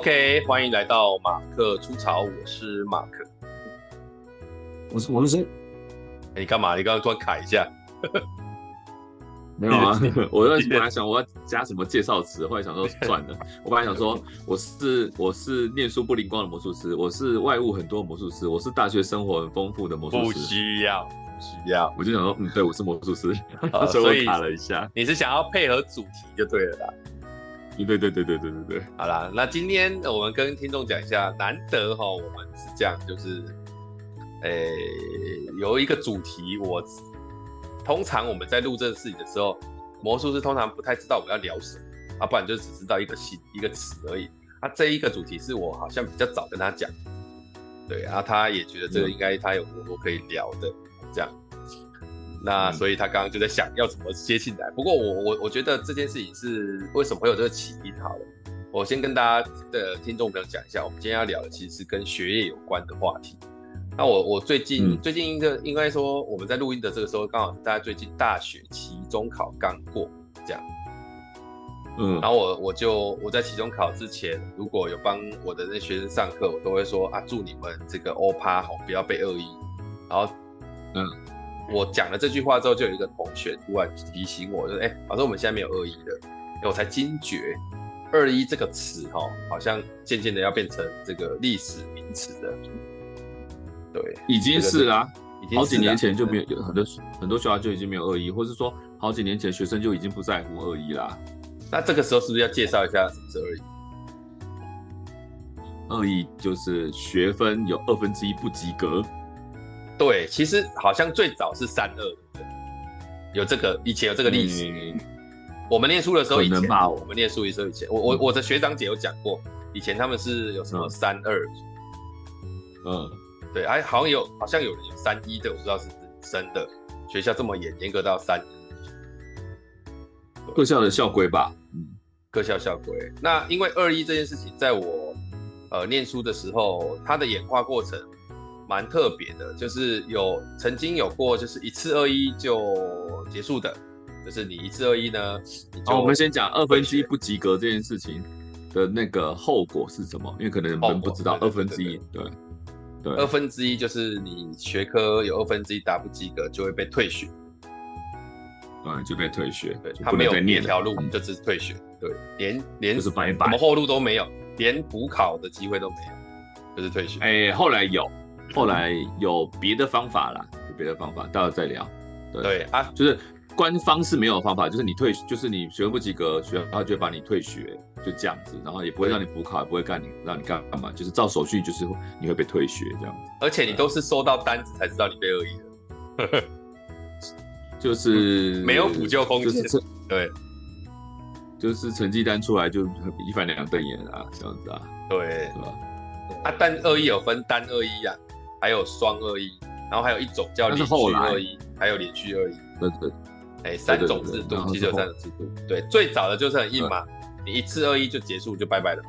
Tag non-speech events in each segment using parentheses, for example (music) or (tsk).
OK，欢迎来到马克出草，我是马克，我是王生。你干嘛？你刚刚突然卡一下？没有啊，(laughs) (laughs) 我本来想我要加什么介绍词，后来想说算了。(laughs) 我本来想说我是我是念书不灵光的魔术师，我是外物很多的魔术师，我是大学生活很丰富的魔术师。不需要，不需要。我就想说，嗯，对，我是魔术师，哦、所以我卡了一下。你是想要配合主题就对了啦。对对对对对对对。好啦，那今天我们跟听众讲一下，难得哈，我们是这样，就是，诶，有一个主题我。通常我们在录这个事情的时候，魔术师通常不太知道我们要聊什么啊，不然就只知道一个新一个词而已。啊，这一个主题是我好像比较早跟他讲，对啊，他也觉得这个应该他有很多可以聊的这样。那所以他刚刚就在想要怎么接进来。不过我我我觉得这件事情是为什么会有这个起因？好了，我先跟大家的听众朋友讲一下，我们今天要聊的其实是跟学业有关的话题。那我我最近、嗯、最近应该应该说我们在录音的这个时候，刚好是大家最近大学期中考刚过这样，嗯，然后我我就我在期中考之前，如果有帮我的那学生上课，我都会说啊，祝你们这个欧趴好，不要被恶意。然后，嗯，我讲了这句话之后，就有一个同学突然提醒我，就是哎，老师我们现在没有恶意的，我才惊觉二一这个词哈，好像渐渐的要变成这个历史名词的。对，已经是啦、啊，好几年前就没有，有很多很多学校就已经没有恶意，或是说好几年前学生就已经不在乎恶意啦。那这个时候是不是要介绍一下什么是恶意？恶意就是学分有二分之一不及格。对，其实好像最早是三二，有这个以前有这个历史。嗯、我们念书的时候以前，我们念书的时候以前，我我我的学长姐有讲过，以前他们是有什么三二，嗯。对，哎，好像有，好像有人有三一的，我不知道是真的。学校这么严，严格到三一，各校的校规吧。嗯，各校校规。那因为二一这件事情，在我呃念书的时候，它的演化过程蛮特别的，就是有曾经有过，就是一次二一就结束的，就是你一次二一呢。好、哦，我们先讲二分之一不及格这件事情的那个后果是什么？因为可能人不知道二分之一，对。对二分之一就是你学科有二分之一答不及格，就会被退学。嗯，就被退学。对，他没有一条路，就只是退学。对，连连什么后路都没有，连补考的机会都没有，就是退学。哎、欸，后来有，后来有别的方法啦，有别的方法，待会再聊。对，对啊，就是。官方是没有方法，就是你退，就是你学分不及格，学校就会把你退学，就这样子，然后也不会让你补考，也不会干你让你干嘛，就是照手续，就是你会被退学这样子。而且你都是收到单子才知道你被恶意的，就是没有补救空间。对，就是成绩单出来就一翻两瞪眼啊，这样子啊。对，是吧？啊，但恶意有分单恶意啊，还有双二一，然后还有一种叫连续二一，还有连续二一。对对。哎、欸，三种制度，其实有三种制度。对，最早的就是很硬嘛，你一次二一就结束就拜拜了。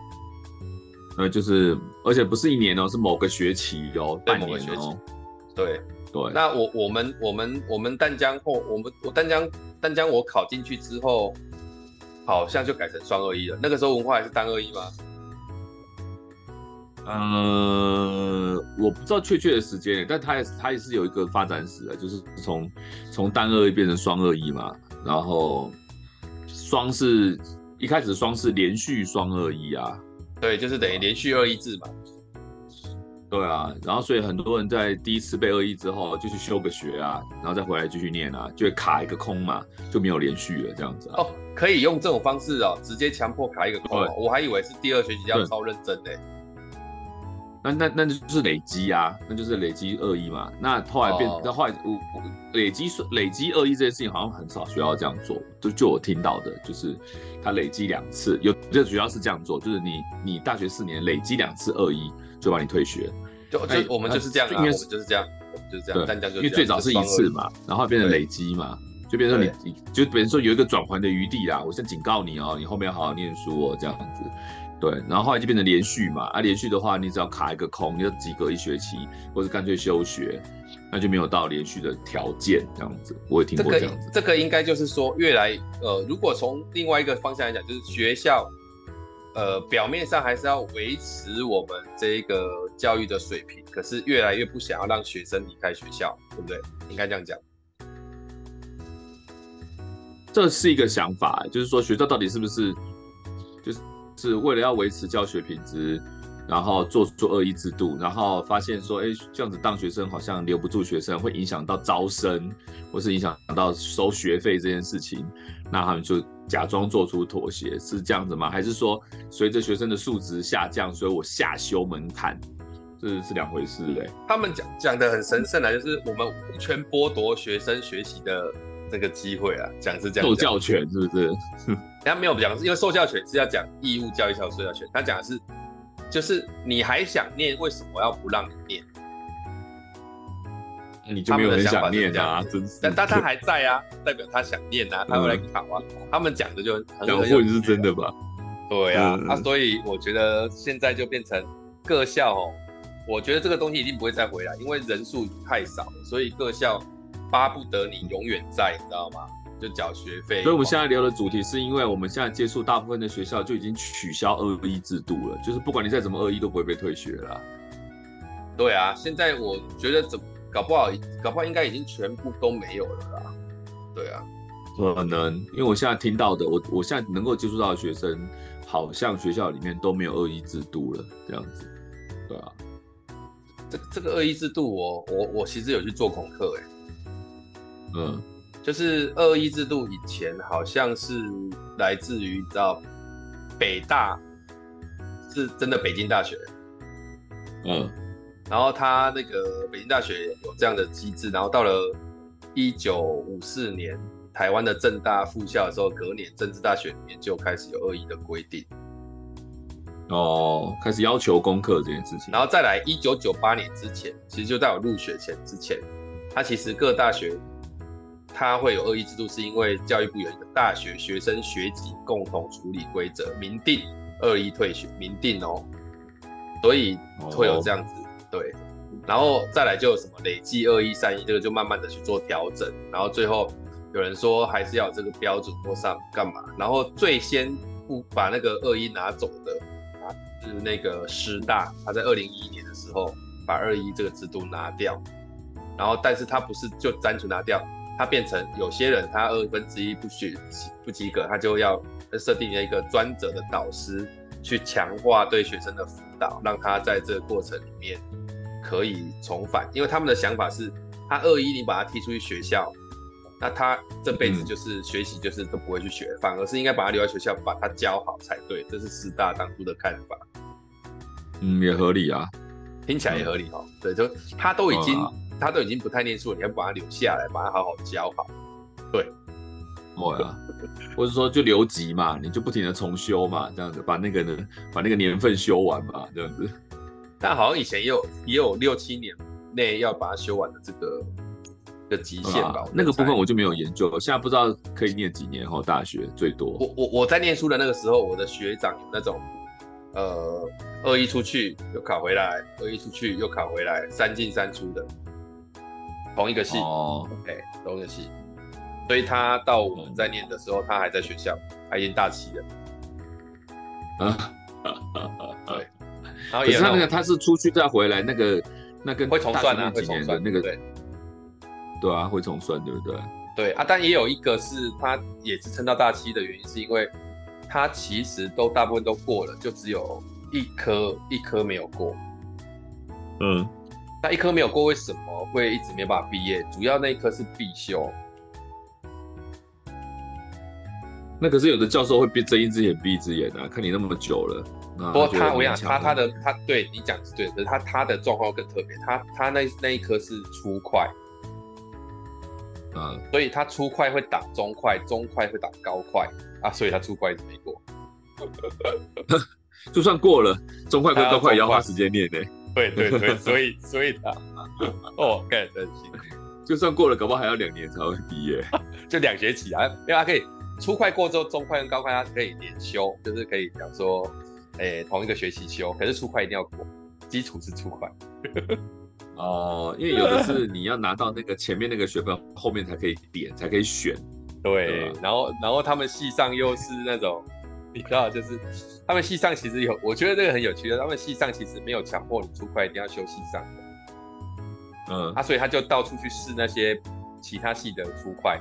呃，就是，而且不是一年哦，是某个学期哦，半年哦。某个学期。对对。那我我们我们我们淡江后，我们我淡江淡江我考进去之后，好像就改成双二一了。那个时候文化还是单二一吗？呃，我不知道确切的时间，但他也他也是有一个发展史的，就是从从单二一变成双二一嘛，然后双是一开始双是连续双二一啊，对，就是等于连续二一制嘛，对啊，然后所以很多人在第一次被二一之后就去修个学啊，然后再回来继续念啊，就会卡一个空嘛，就没有连续了这样子啊。哦，可以用这种方式哦，直接强迫卡一个空，我还以为是第二学期要超认真的。那那那就是累积啊，那就是累积恶意嘛。那后来变，那、oh. 后来我我累积累积恶意这件事情好像很少学校这样做。就就我听到的，就是他累积两次，有这学校是这样做，就是你你大学四年累积两次恶意就把你退学。就就我们就是这样，应该是就是这样，就是这样。对，因为最早是一次嘛，然后变成累积嘛，就变成说你你就比如说有一个转圜的余地啦。我先警告你哦，你后面要好好念书哦，这样子。对，然后后来就变成连续嘛，啊，连续的话，你只要卡一个空，你就及格一学期，或者干脆休学，那就没有到连续的条件这样子。我也听过这样子。这个、这个应该就是说，越来呃，如果从另外一个方向来讲，就是学校呃，表面上还是要维持我们这个教育的水平，可是越来越不想要让学生离开学校，对不对？应该这样讲。这是一个想法，就是说学校到底是不是，就是是为了要维持教学品质，然后做做恶意制度，然后发现说，哎，这样子当学生好像留不住学生，会影响到招生，或是影响到收学费这件事情，那他们就假装做出妥协，是这样子吗？还是说随着学生的素质下降，所以我下修门槛，这是，是两回事嘞？他们讲讲的很神圣啊，就是我们无权剥夺学生学习的。这个机会啊，讲是这样，受教权是不是？他没有讲，因为受教权是要讲义务教育校受教权，他讲的是，就是你还想念，为什么要不让你念？你就没有很想念啊？真是，但但他还在啊，代表他想念啊，他会来考啊。嗯、他们讲的就很讲混是真的吧？对啊，嗯、啊，所以我觉得现在就变成各校哦，我觉得这个东西一定不会再回来，因为人数太少了，所以各校。巴不得你永远在，你知道吗？就缴学费。所以我们现在聊的主题，是因为我们现在接触大部分的学校就已经取消二一制度了，就是不管你再怎么二一，都不会被退学了。对啊，现在我觉得怎么搞不好，搞不好应该已经全部都没有了啦。对啊，可能因为我现在听到的，我我现在能够接触到的学生，好像学校里面都没有二一制度了，这样子。对啊，这这个二一制度我，我我我其实有去做功课，哎。嗯，就是二一制度以前好像是来自于你知道北大是真的北京大学，嗯，然后他那个北京大学有这样的机制，然后到了一九五四年台湾的政大复校的时候，隔年政治大学里面就开始有二一的规定，哦，开始要求功课这件事情，然后再来一九九八年之前，其实就在我入学前之前，他其实各大学。它会有恶意制度，是因为教育部有一个大学学生学籍共同处理规则，明定二一退学，明定哦，所以会有这样子、oh. 对，然后再来就有什么累计二一三一，这个就慢慢的去做调整，然后最后有人说还是要有这个标准或上干嘛，然后最先不把那个二一拿走的啊，是那个师大，他在二零一一年的时候把二一这个制度拿掉，然后但是他不是就单纯拿掉。他变成有些人，他二分之一不学不及格，他就要设定一个专责的导师去强化对学生的辅导，让他在这个过程里面可以重返。因为他们的想法是，他二一你把他踢出去学校，那他这辈子就是学习就是都不会去学，嗯、反而是应该把他留在学校，把他教好才对。这是师大当初的看法。嗯，也合理啊，听起来也合理哦。嗯、对，就他都已经。他都已经不太念书了，你要把他留下来，把他好好教好。对，对啊，或者说就留级嘛，你就不停的重修嘛，这样子把那个呢，把那个年份修完嘛，这样子。但好像以前也有也有六七年内要把它修完的这个的极限吧？那个部分我就没有研究了，现在不知道可以念几年哈，大学最多。我我我在念书的那个时候，我的学长有那种，呃，二一出去又考回来，二一出去又考回来，三进三出的。同一个系哦，哎、欸，同一个系，所以他到我们在念的时候，他还在学校，他已经大七了。啊，对。(laughs) 然后也是他那个，他是出去再回来，那个那跟会重算啊，会重算那个对，对啊，会重算，对不对？对啊，但也有一个是他也是撑到大七的原因，是因为他其实都大部分都过了，就只有一科一科没有过。嗯。那一科没有过，为什么会一直没办法毕业？主要那一科是必修。那可是有的教授会闭睁一只眼闭一只眼啊，看你那么久了。不过他，我想他他的他对你讲是对的，可是他他的状况更特别，他他那那一科是初快，嗯，所以他初快会打中快，中快会打高快啊，所以他初快一直没过。(laughs) 就算过了，中快跟高快也要花时间练呢。对对对，所以所以他哦，干真行，(laughs) 就算过了，搞不好还要两年才会毕业，(laughs) 就两学期啊，因为他可以初快过之后，中快跟高快他可以连修，就是可以讲说，哎、欸，同一个学期修，可是初快一定要过，基础是初快。(laughs) 哦，因为有的是你要拿到那个前面那个学分，后面才可以点，才可以选。对，然后然后他们系上又是那种你知道，就是他们系上其实有，我觉得这个很有趣的，他们系上其实没有强迫你出快一定要修系上的，嗯，啊，所以他就到处去试那些其他系的出快，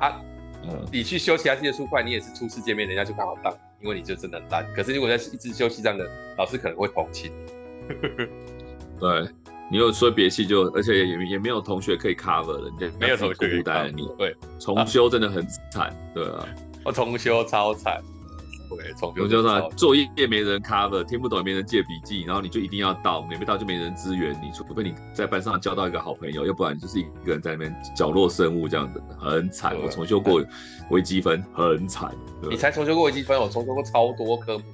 啊，嗯，你去修其他系的出快，你也是初次见面，人家就刚好当，因为你就真的烂。可是如果在一直修系上的，老师可能会同情你。(laughs) 对。你有说别系就，而且也也没有同学可以 cover 了，你没有同学孤单你。对，重修真的很惨，对啊，我重修超惨。对，重修就是作业也没人 cover，听不懂也没人借笔记，然后你就一定要到，没没到就没人支援你，除非你在班上交到一个好朋友，要不然就是一个人在那边角落生物这样子，很惨。我重修过微积分，很惨。你才重修过微积分，我重修过超多科目。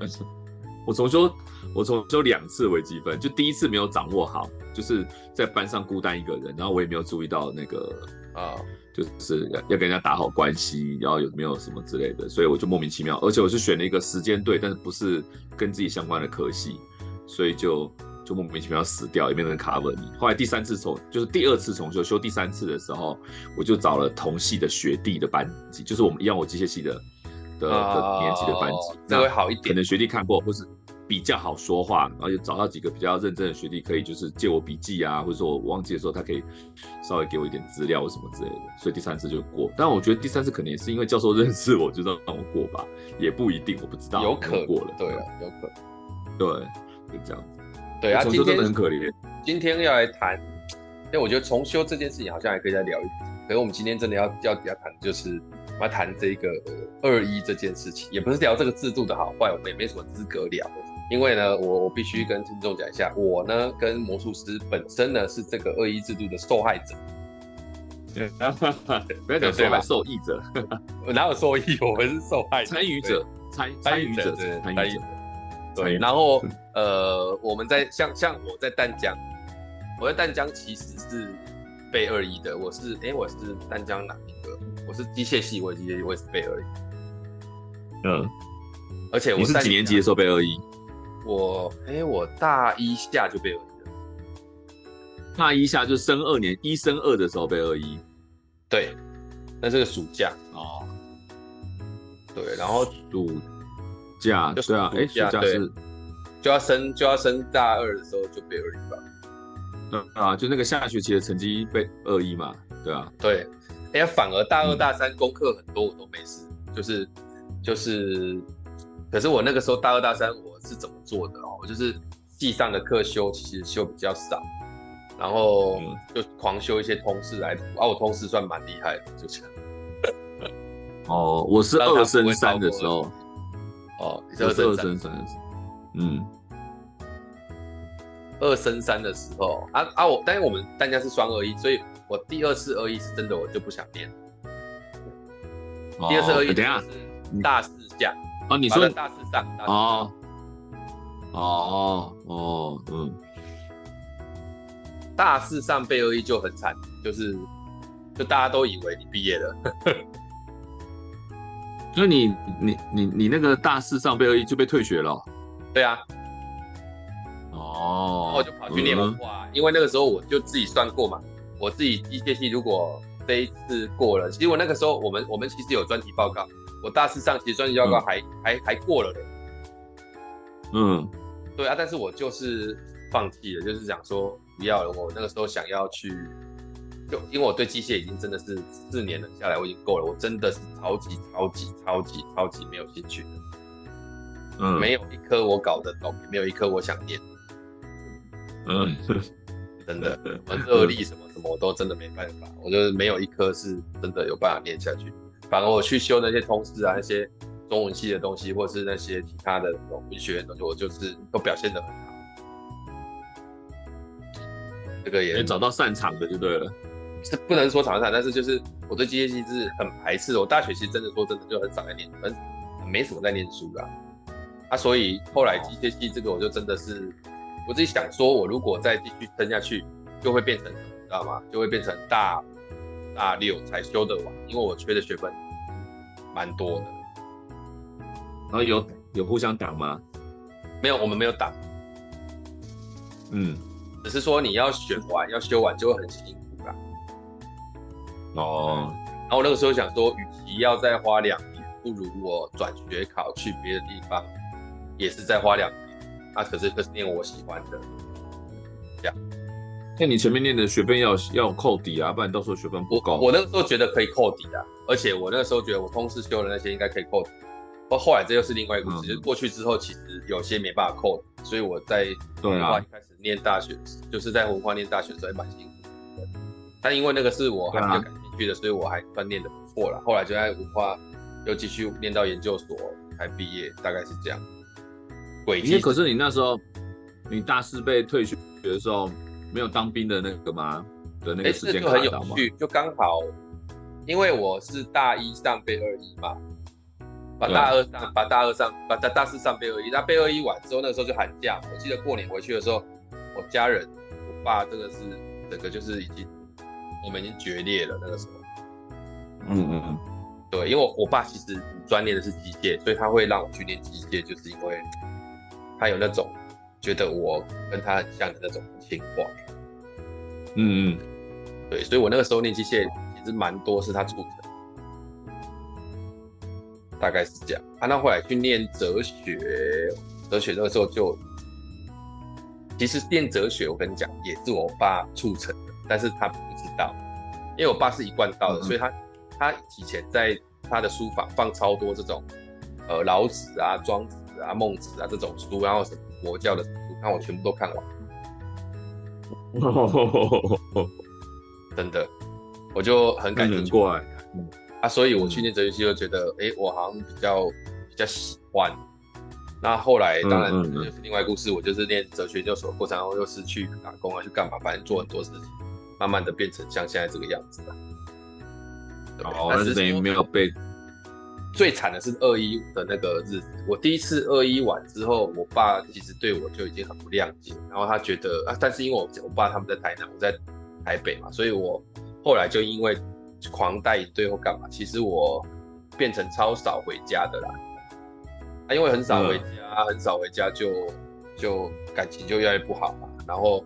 (laughs) 我重修。我重修两次微积分，就第一次没有掌握好，就是在班上孤单一个人，然后我也没有注意到那个啊，就是要要跟人家打好关系，然后有没有什么之类的，所以我就莫名其妙，而且我是选了一个时间对，但是不是跟自己相关的科系，所以就就莫名其妙死掉，也没人 cover 你。后来第三次重，就是第二次重修，修第三次的时候，我就找了同系的学弟的班级，就是我们一样我机械系的的的年级的班级，那会好一点，可能学弟看过或是。比较好说话，然后就找到几个比较认真的学弟，可以就是借我笔记啊，或者说我忘记的时候，他可以稍微给我一点资料或什么之类的，所以第三次就过。但我觉得第三次可能也是因为教授认识我，就让我过吧，也不一定，我不知道。有可能过了，对啊，有可能，对，就这样子。对啊，重修真的很可怜。今天要来谈，因为我觉得重修这件事情好像还可以再聊一点。可是我们今天真的要要要谈，就是我要谈这个二一这件事情，也不是聊这个制度的好坏，我们也没什么资格聊。因为呢，我我必须跟听众讲一下，我呢跟魔术师本身呢是这个二一制度的受害者。(laughs) 不要讲受害，受益者。(laughs) 哪有受益？我们是受害者。参与者，参参与者，参与者。对，然后呃，我们在像像我在淡江，我在淡江其实是备二一的。我是哎，我是淡江哪一个？我是机械系，我机械系，我也是备二一。嗯，而且我你是几年级的时候备二一？我哎、欸，我大一下就被二一了。大一下就升二年，一升二的时候被二一。对，那是个暑假哦。对，然后暑假，对啊，哎，暑假是就要升就要升大二的时候就被二一吧。嗯啊，就那个下学期的成绩被二一嘛，对啊。对，哎、欸，反而大二大三功课很多我都没事，嗯、就是就是。可是我那个时候大二大三我是怎么做的哦？我就是系上的课修其实修比较少，然后就狂修一些通识来补，啊，我通识算蛮厉害的，就这样。哦，我是二升三的时候。哦，你是二升三的时候。嗯，二升三的时候啊啊我，但是我们大家是双二一，所以我第二次二一是真的我就不想念。第二次二一，等下大四下。哦，你说大四上哦，哦哦，嗯，大四上备二一就很惨，就是就大家都以为你毕业了，(laughs) 所以你你你你那个大四上备二一就被退学了？对啊，哦，然后我就跑去念文化，因为那个时候我就自己算过嘛，我自己机械系如果这一次过了，其实我那个时候我们我们其实有专题报告。我大四上其实专业报告还、嗯、还还过了嘞，嗯，对啊，但是我就是放弃了，就是想说不要了。我那个时候想要去，就因为我对机械已经真的是四年了下来，我已经够了，我真的是超级超级超级超级没有兴趣的，嗯，没有一科我搞得懂，没有一科我想念，嗯，真的，(laughs) 什么热力什么什么我都真的没办法，我就是没有一科是真的有办法念下去。反而我去修那些通识啊，那些中文系的东西，或是那些其他的文学的东西，我就是都表现得很好。这个也找到擅长的就对了，是不能说长不长，但是就是我对机械系是很排斥的。我大学其实真的说真的就很少在念，很没什么在念书的啊。啊，所以后来机械系这个我就真的是我自己想说，我如果再继续撑下去，就会变成知道吗？就会变成大。大六才修得完，因为我缺的学分蛮多的。然后有有互相挡吗？没有，我们没有挡。嗯，只是说你要选完要修完就会很辛苦啦。哦。然后我那个时候想说，与其要再花两年不如我转学考去别的地方，也是再花两年，啊，可是可是念我喜欢的，这样。那你前面念的学分要要扣底啊，不然到时候学分不高。我，那个时候觉得可以扣底啊，而且我那个时候觉得我通识修的那些应该可以扣抵。不过后来这又是另外一个故事，嗯、就是过去之后其实有些没办法扣，所以我在文化一开始念大学，啊、就是在文化念大学的时候还蛮辛苦的。但因为那个是我还比较感兴趣的，啊、所以我还算念的不错了。后来就在文化。又继续念到研究所才毕业，大概是这样。轨迹。可是你那时候，你大四被退学的时候，没有当兵的那个吗？的那个时间、欸、就很有趣，就刚好，因为我是大一上背二一嘛，把大二上，把大二上，把大大四上背二一。那背二一完之后，那个时候就寒假。我记得过年回去的时候，我家人，我爸这个是整个就是已经，我们已经决裂了那个时候。嗯嗯嗯。对，因为我我爸其实专业的是机械，所以他会让我去练机械，就是因为他有那种觉得我跟他很像的那种情况。嗯嗯，对，所以我那个时候练机械其实蛮多是他促成，大概是这样。啊，那后来去念哲学，哲学那个时候就其实念哲学，我跟你讲也是我爸促成的，但是他不知道，因为我爸是一贯道的，嗯、所以他。他以前在他的书房放超多这种，呃，老子啊、庄子啊、孟子啊这种书，然后什么佛教的书，那我全部都看完。(laughs) 真的，我就很感兴趣。过来，嗯，啊，所以我去念哲学系就觉得，哎、欸，我好像比较比较喜欢。那后来当然就是另外故事，我就是念哲学研究所的过程，然后又是去打工啊，去干嘛，反正做很多事情，慢慢的变成像现在这个样子了。哦，但是等于没有被。最惨的是二一的那个日子，我第一次二一完之后，我爸其实对我就已经很不谅解，然后他觉得啊，但是因为我我爸他们在台南，我在台北嘛，所以我后来就因为狂带一堆或干嘛，其实我变成超少回家的啦。啊，因为很少回家，嗯、很少回家就就感情就越来越不好嘛。然后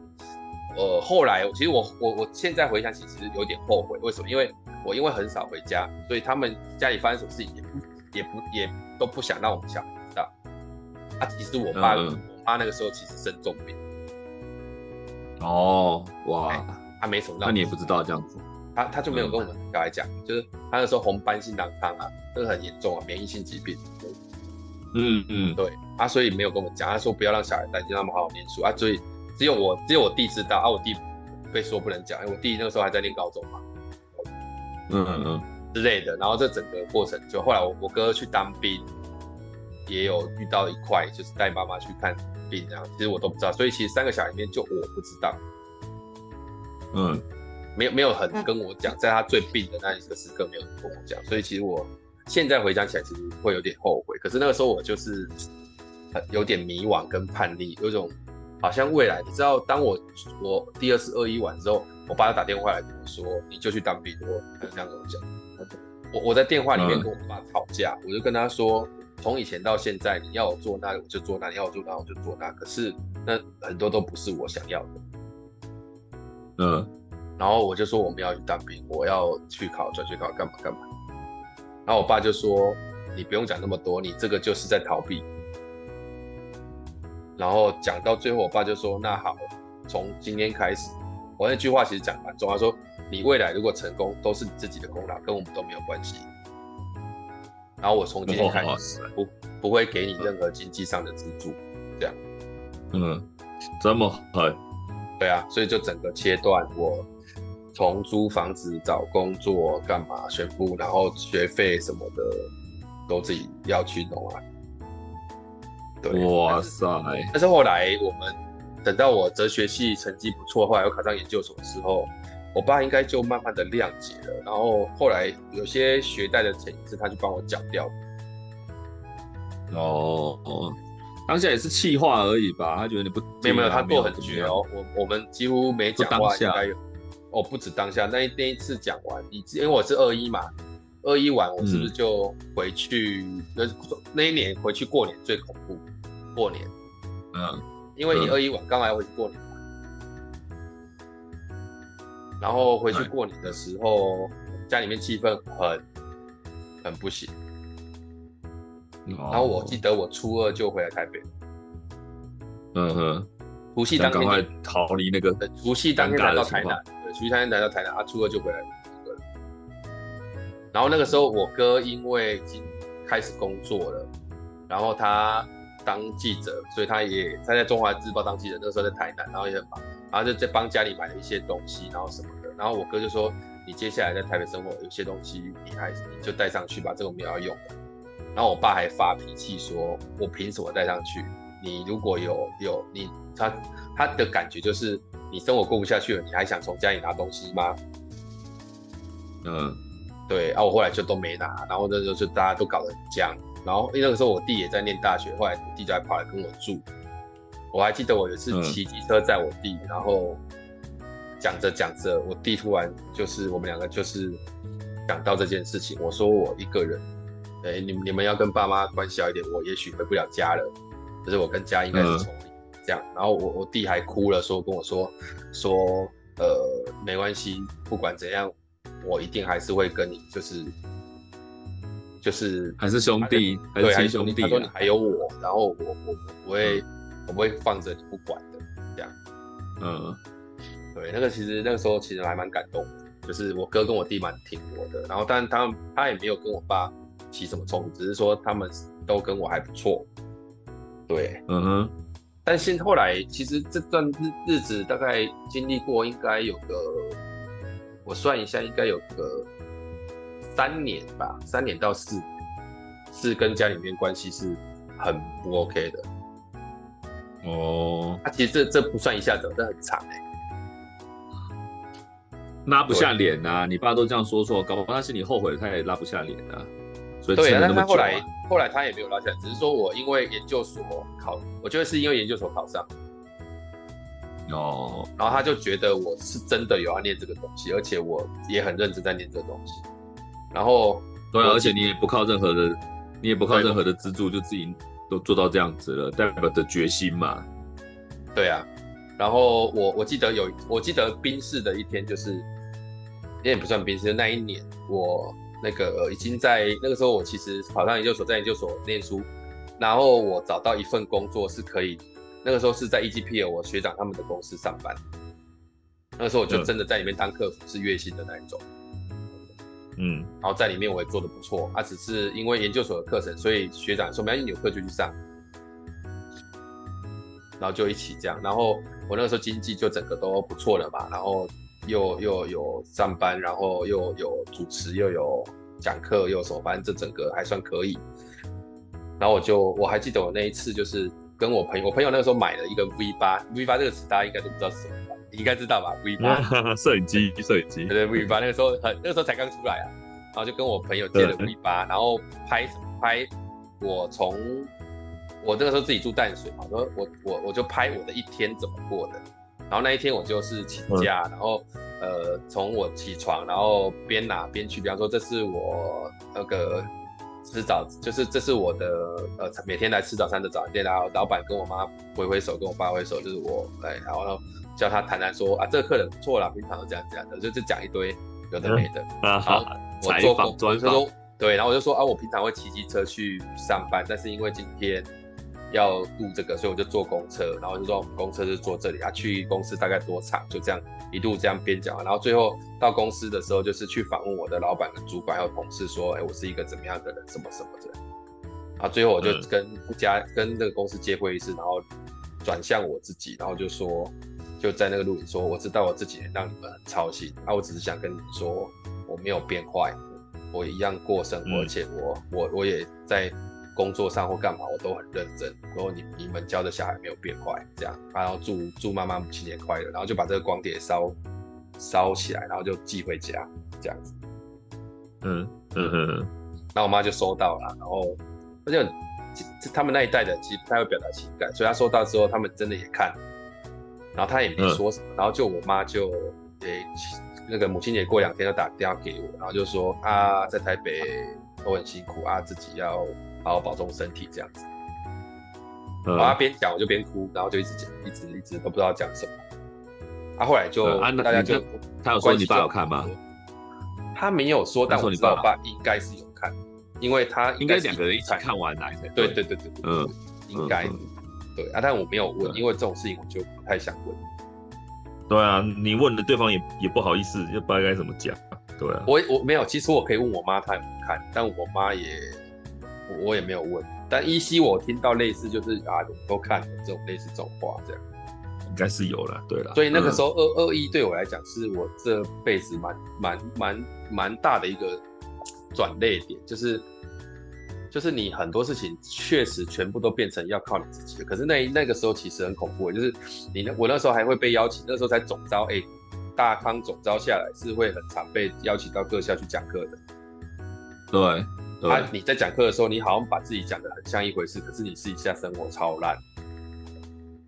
呃，后来其实我我我现在回想起，其实有点后悔，为什么？因为我因为很少回家，所以他们家里发生什么事情也不也不也都不想让我们小孩知道。啊，其实我爸、嗯、我妈那个时候其实生重病。哦，哇，他没什么，那你也不知道这样子。他他就没有跟我们小孩讲，嗯、就是他那时候红斑性狼疮啊，这个很严重啊，免疫性疾病。嗯嗯，对啊，所以没有跟我们讲，他说不要让小孩担心，让他们好好念书啊。所以只有我只有我弟知道啊，我弟被说不能讲，因为我弟那个时候还在念高中嘛。嗯嗯。嗯之类的，然后这整个过程就后来我我哥去当兵，也有遇到一块，就是带妈妈去看病这样，其实我都不知道，所以其实三个小孩里面就我不知道，嗯，没有没有很跟我讲，在他最病的那一个时刻没有跟我讲，所以其实我现在回想起来其实会有点后悔，可是那个时候我就是有点迷惘跟叛逆，有种好像未来，你知道，当我我第二次二一完之后。我爸打电话来跟我说：“你就去当兵。”我他就这样跟我讲。我我在电话里面跟我爸吵架，我就跟他说：“从以前到现在，你要我做那我就做那，你要我做那我就做那。可是那很多都不是我想要的。”嗯。然后我就说：“我们要去当兵，我要去考转学考，干嘛干嘛。”然后我爸就说：“你不用讲那么多，你这个就是在逃避。”然后讲到最后，我爸就说：“那好，从今天开始。”我那句话其实讲蛮重要，说你未来如果成功，都是你自己的功劳，跟我们都没有关系。然后我从今天开始不不会给你任何经济上的资助，这样。嗯，这么狠？对啊，所以就整个切断，我从租房子、找工作、干嘛、宣布，然后学费什么的都自己要去弄啊。对，哇塞！但是后来我们。等到我哲学系成绩不错，后来又考上研究所的时候，我爸应该就慢慢的谅解了。然后后来有些学贷的钱是他就帮我缴掉。哦哦，当下也是气话而已吧？他觉得你不没有没有，他做很绝哦。我我们几乎没讲话，应该有哦，不止当下那一那一次讲完，你因为我是二一嘛，二一完我是不是就回去？那、嗯、那一年回去过年最恐怖，过年，嗯。因为你二一晚刚来回去过年嘛，然后回去过年的时候，家里面气氛很很不行，然后我记得我初二就回来台北。嗯哼，除夕当天逃离那个。除夕当天来到台南，对，除夕当天来到台南，啊，初二就回来。然后那个时候我哥因为已经开始工作了，然后他当记者，所以他也他在中华日报当记者。那个时候在台南，然后也很忙，然后就在帮家里买了一些东西，然后什么的。然后我哥就说：“你接下来在台北生活，有些东西你还你就带上去吧，这个我们要用的。”然后我爸还发脾气说：“我凭什么带上去？你如果有有你他他的感觉就是你生活过不下去了，你还想从家里拿东西吗？”嗯，对。然后我后来就都没拿，然后那时候就大家都搞得很僵。然后因为那个时候我弟也在念大学，后来我弟就还跑来跟我住。我还记得我有一次骑机车载我弟，然后。讲着讲着，我弟突然就是我们两个就是讲到这件事情。我说我一个人，哎、欸，你们你们要跟爸妈关系好一点，我也许回不了家了。就是我跟家应该是重离这样。然后我我弟还哭了，说跟我说说呃没关系，不管怎样，我一定还是会跟你就是就是还是兄弟，对，还是兄弟。他说你还有我，然后我我我不会、嗯、我不会放着你不管的这样。嗯。对，那个其实那个时候其实还蛮感动的，就是我哥跟我弟蛮挺我的，然后但他们他也没有跟我爸起什么冲突，只是说他们都跟我还不错。对，嗯哼。但现后来其实这段日日子大概经历过，应该有个我算一下，应该有个三年吧，三年到四年，是跟家里面关系是很不 OK 的。哦，啊，其实这这不算一下子，这很长哎、欸。拉不下脸呐、啊，你爸都这样说说，搞不好他心里后悔，他也拉不下脸啊。所以、啊、对，但他后来后来他也没有拉下来，只是说我因为研究所考，我觉得是因为研究所考上。哦。然后他就觉得我是真的有要念这个东西，而且我也很认真在念这个东西。然后对、啊，而且你也不靠任何的，你也不靠任何的资助，就自己都做到这样子了，代表的决心嘛。对啊。然后我我记得有，我记得宾士的一天就是。也不算冰室，那一年我那个已经在那个时候，我其实考上研究所，在研究所念书，然后我找到一份工作是可以，那个时候是在 EGPL 我学长他们的公司上班，那个时候我就真的在里面当客服，是月薪的那一种，嗯，然后在里面我也做的不错，啊，只是因为研究所的课程，所以学长说没关系，有课就去上，然后就一起这样，然后我那个时候经济就整个都不错了嘛，然后。又又有上班，然后又有主持，又有讲课，又有什么，反正这整个还算可以。然后我就我还记得我那一次就是跟我朋友，我朋友那个时候买了一个 V 八，V 八这个词大家应该都不知道是什么吧？你应该知道吧？V 八 (laughs) 摄影机，摄影机，对对，V 八那个时候很那个时候才刚出来啊。然后就跟我朋友借了 V 八，然后拍拍我从我那个时候自己住淡水嘛，我我我我就拍我的一天怎么过的。然后那一天我就是请假，嗯、然后呃从我起床，然后边拿边去，比方说这是我那个吃早，就是这是我的呃每天来吃早餐的早餐店，然后老板跟我妈挥挥手，跟我爸挥手，就是我哎，然后叫他谈谈说啊这个客人不错啦，平常都这样这样的，就就讲一堆有的没的，嗯、然后我做工，他说对，然后我就说啊我平常会骑机车去上班，但是因为今天。要录这个，所以我就坐公车，然后就说我们公车是坐这里啊，去公司大概多长？就这样一路这样边讲，然后最后到公司的时候，就是去访问我的老板、跟主管还有同事，说，哎，我是一个怎么样的人，什么什么的。啊，最后我就跟家、嗯、跟那个公司接会议室，然后转向我自己，然后就说，就在那个录影说，我知道我这几年让你们很操心，啊，我只是想跟你们说，我没有变坏，我一样过生活，嗯、而且我我我也在。工作上或干嘛，我都很认真。然后你你们教的小孩没有变坏，这样，然后祝祝妈妈母亲节快乐，然后就把这个光碟烧烧起来，然后就寄回家，这样子。嗯嗯嗯。然后我妈就收到了，然后而且他们那一代的其实不太会表达情感，所以她收到之后，他们真的也看，然后她也没说什么，嗯、然后就我妈就诶、欸、那个母亲节过两天就打电话给我，然后就说啊在台北都很辛苦啊，自己要。好好保重身体，这样子。然后他边讲我就边哭，然后就一直讲，一直一直都不知道讲什么。他、啊、后来就、嗯、大家就他有说你爸有看吗？他没有说，但我知道我爸应该是有看。因为他应该两个人一起看完来的。对对对对，嗯，应该对啊，但我没有问，因为这种事情我就不太想问。对啊，你问了对方也也不好意思，也不知道该怎么讲。对啊，我我没有，其实我可以问我妈，她有没有看，但我妈也我也没有问。但依稀我听到类似就是啊，都看了这种类似这种话，这样应该是有了，对了。所以那个时候二二一对我来讲，是我这辈子蛮蛮蛮蛮大的一个转捩点，就是就是你很多事情确实全部都变成要靠你自己的。可是那那个时候其实很恐怖，就是你那我那时候还会被邀请，那时候才总招，哎、欸，大康总招下来是会很常被邀请到各校去讲课的。对。啊！你在讲课的时候，你好像把自己讲的很像一回事，可是你私底下生活超烂。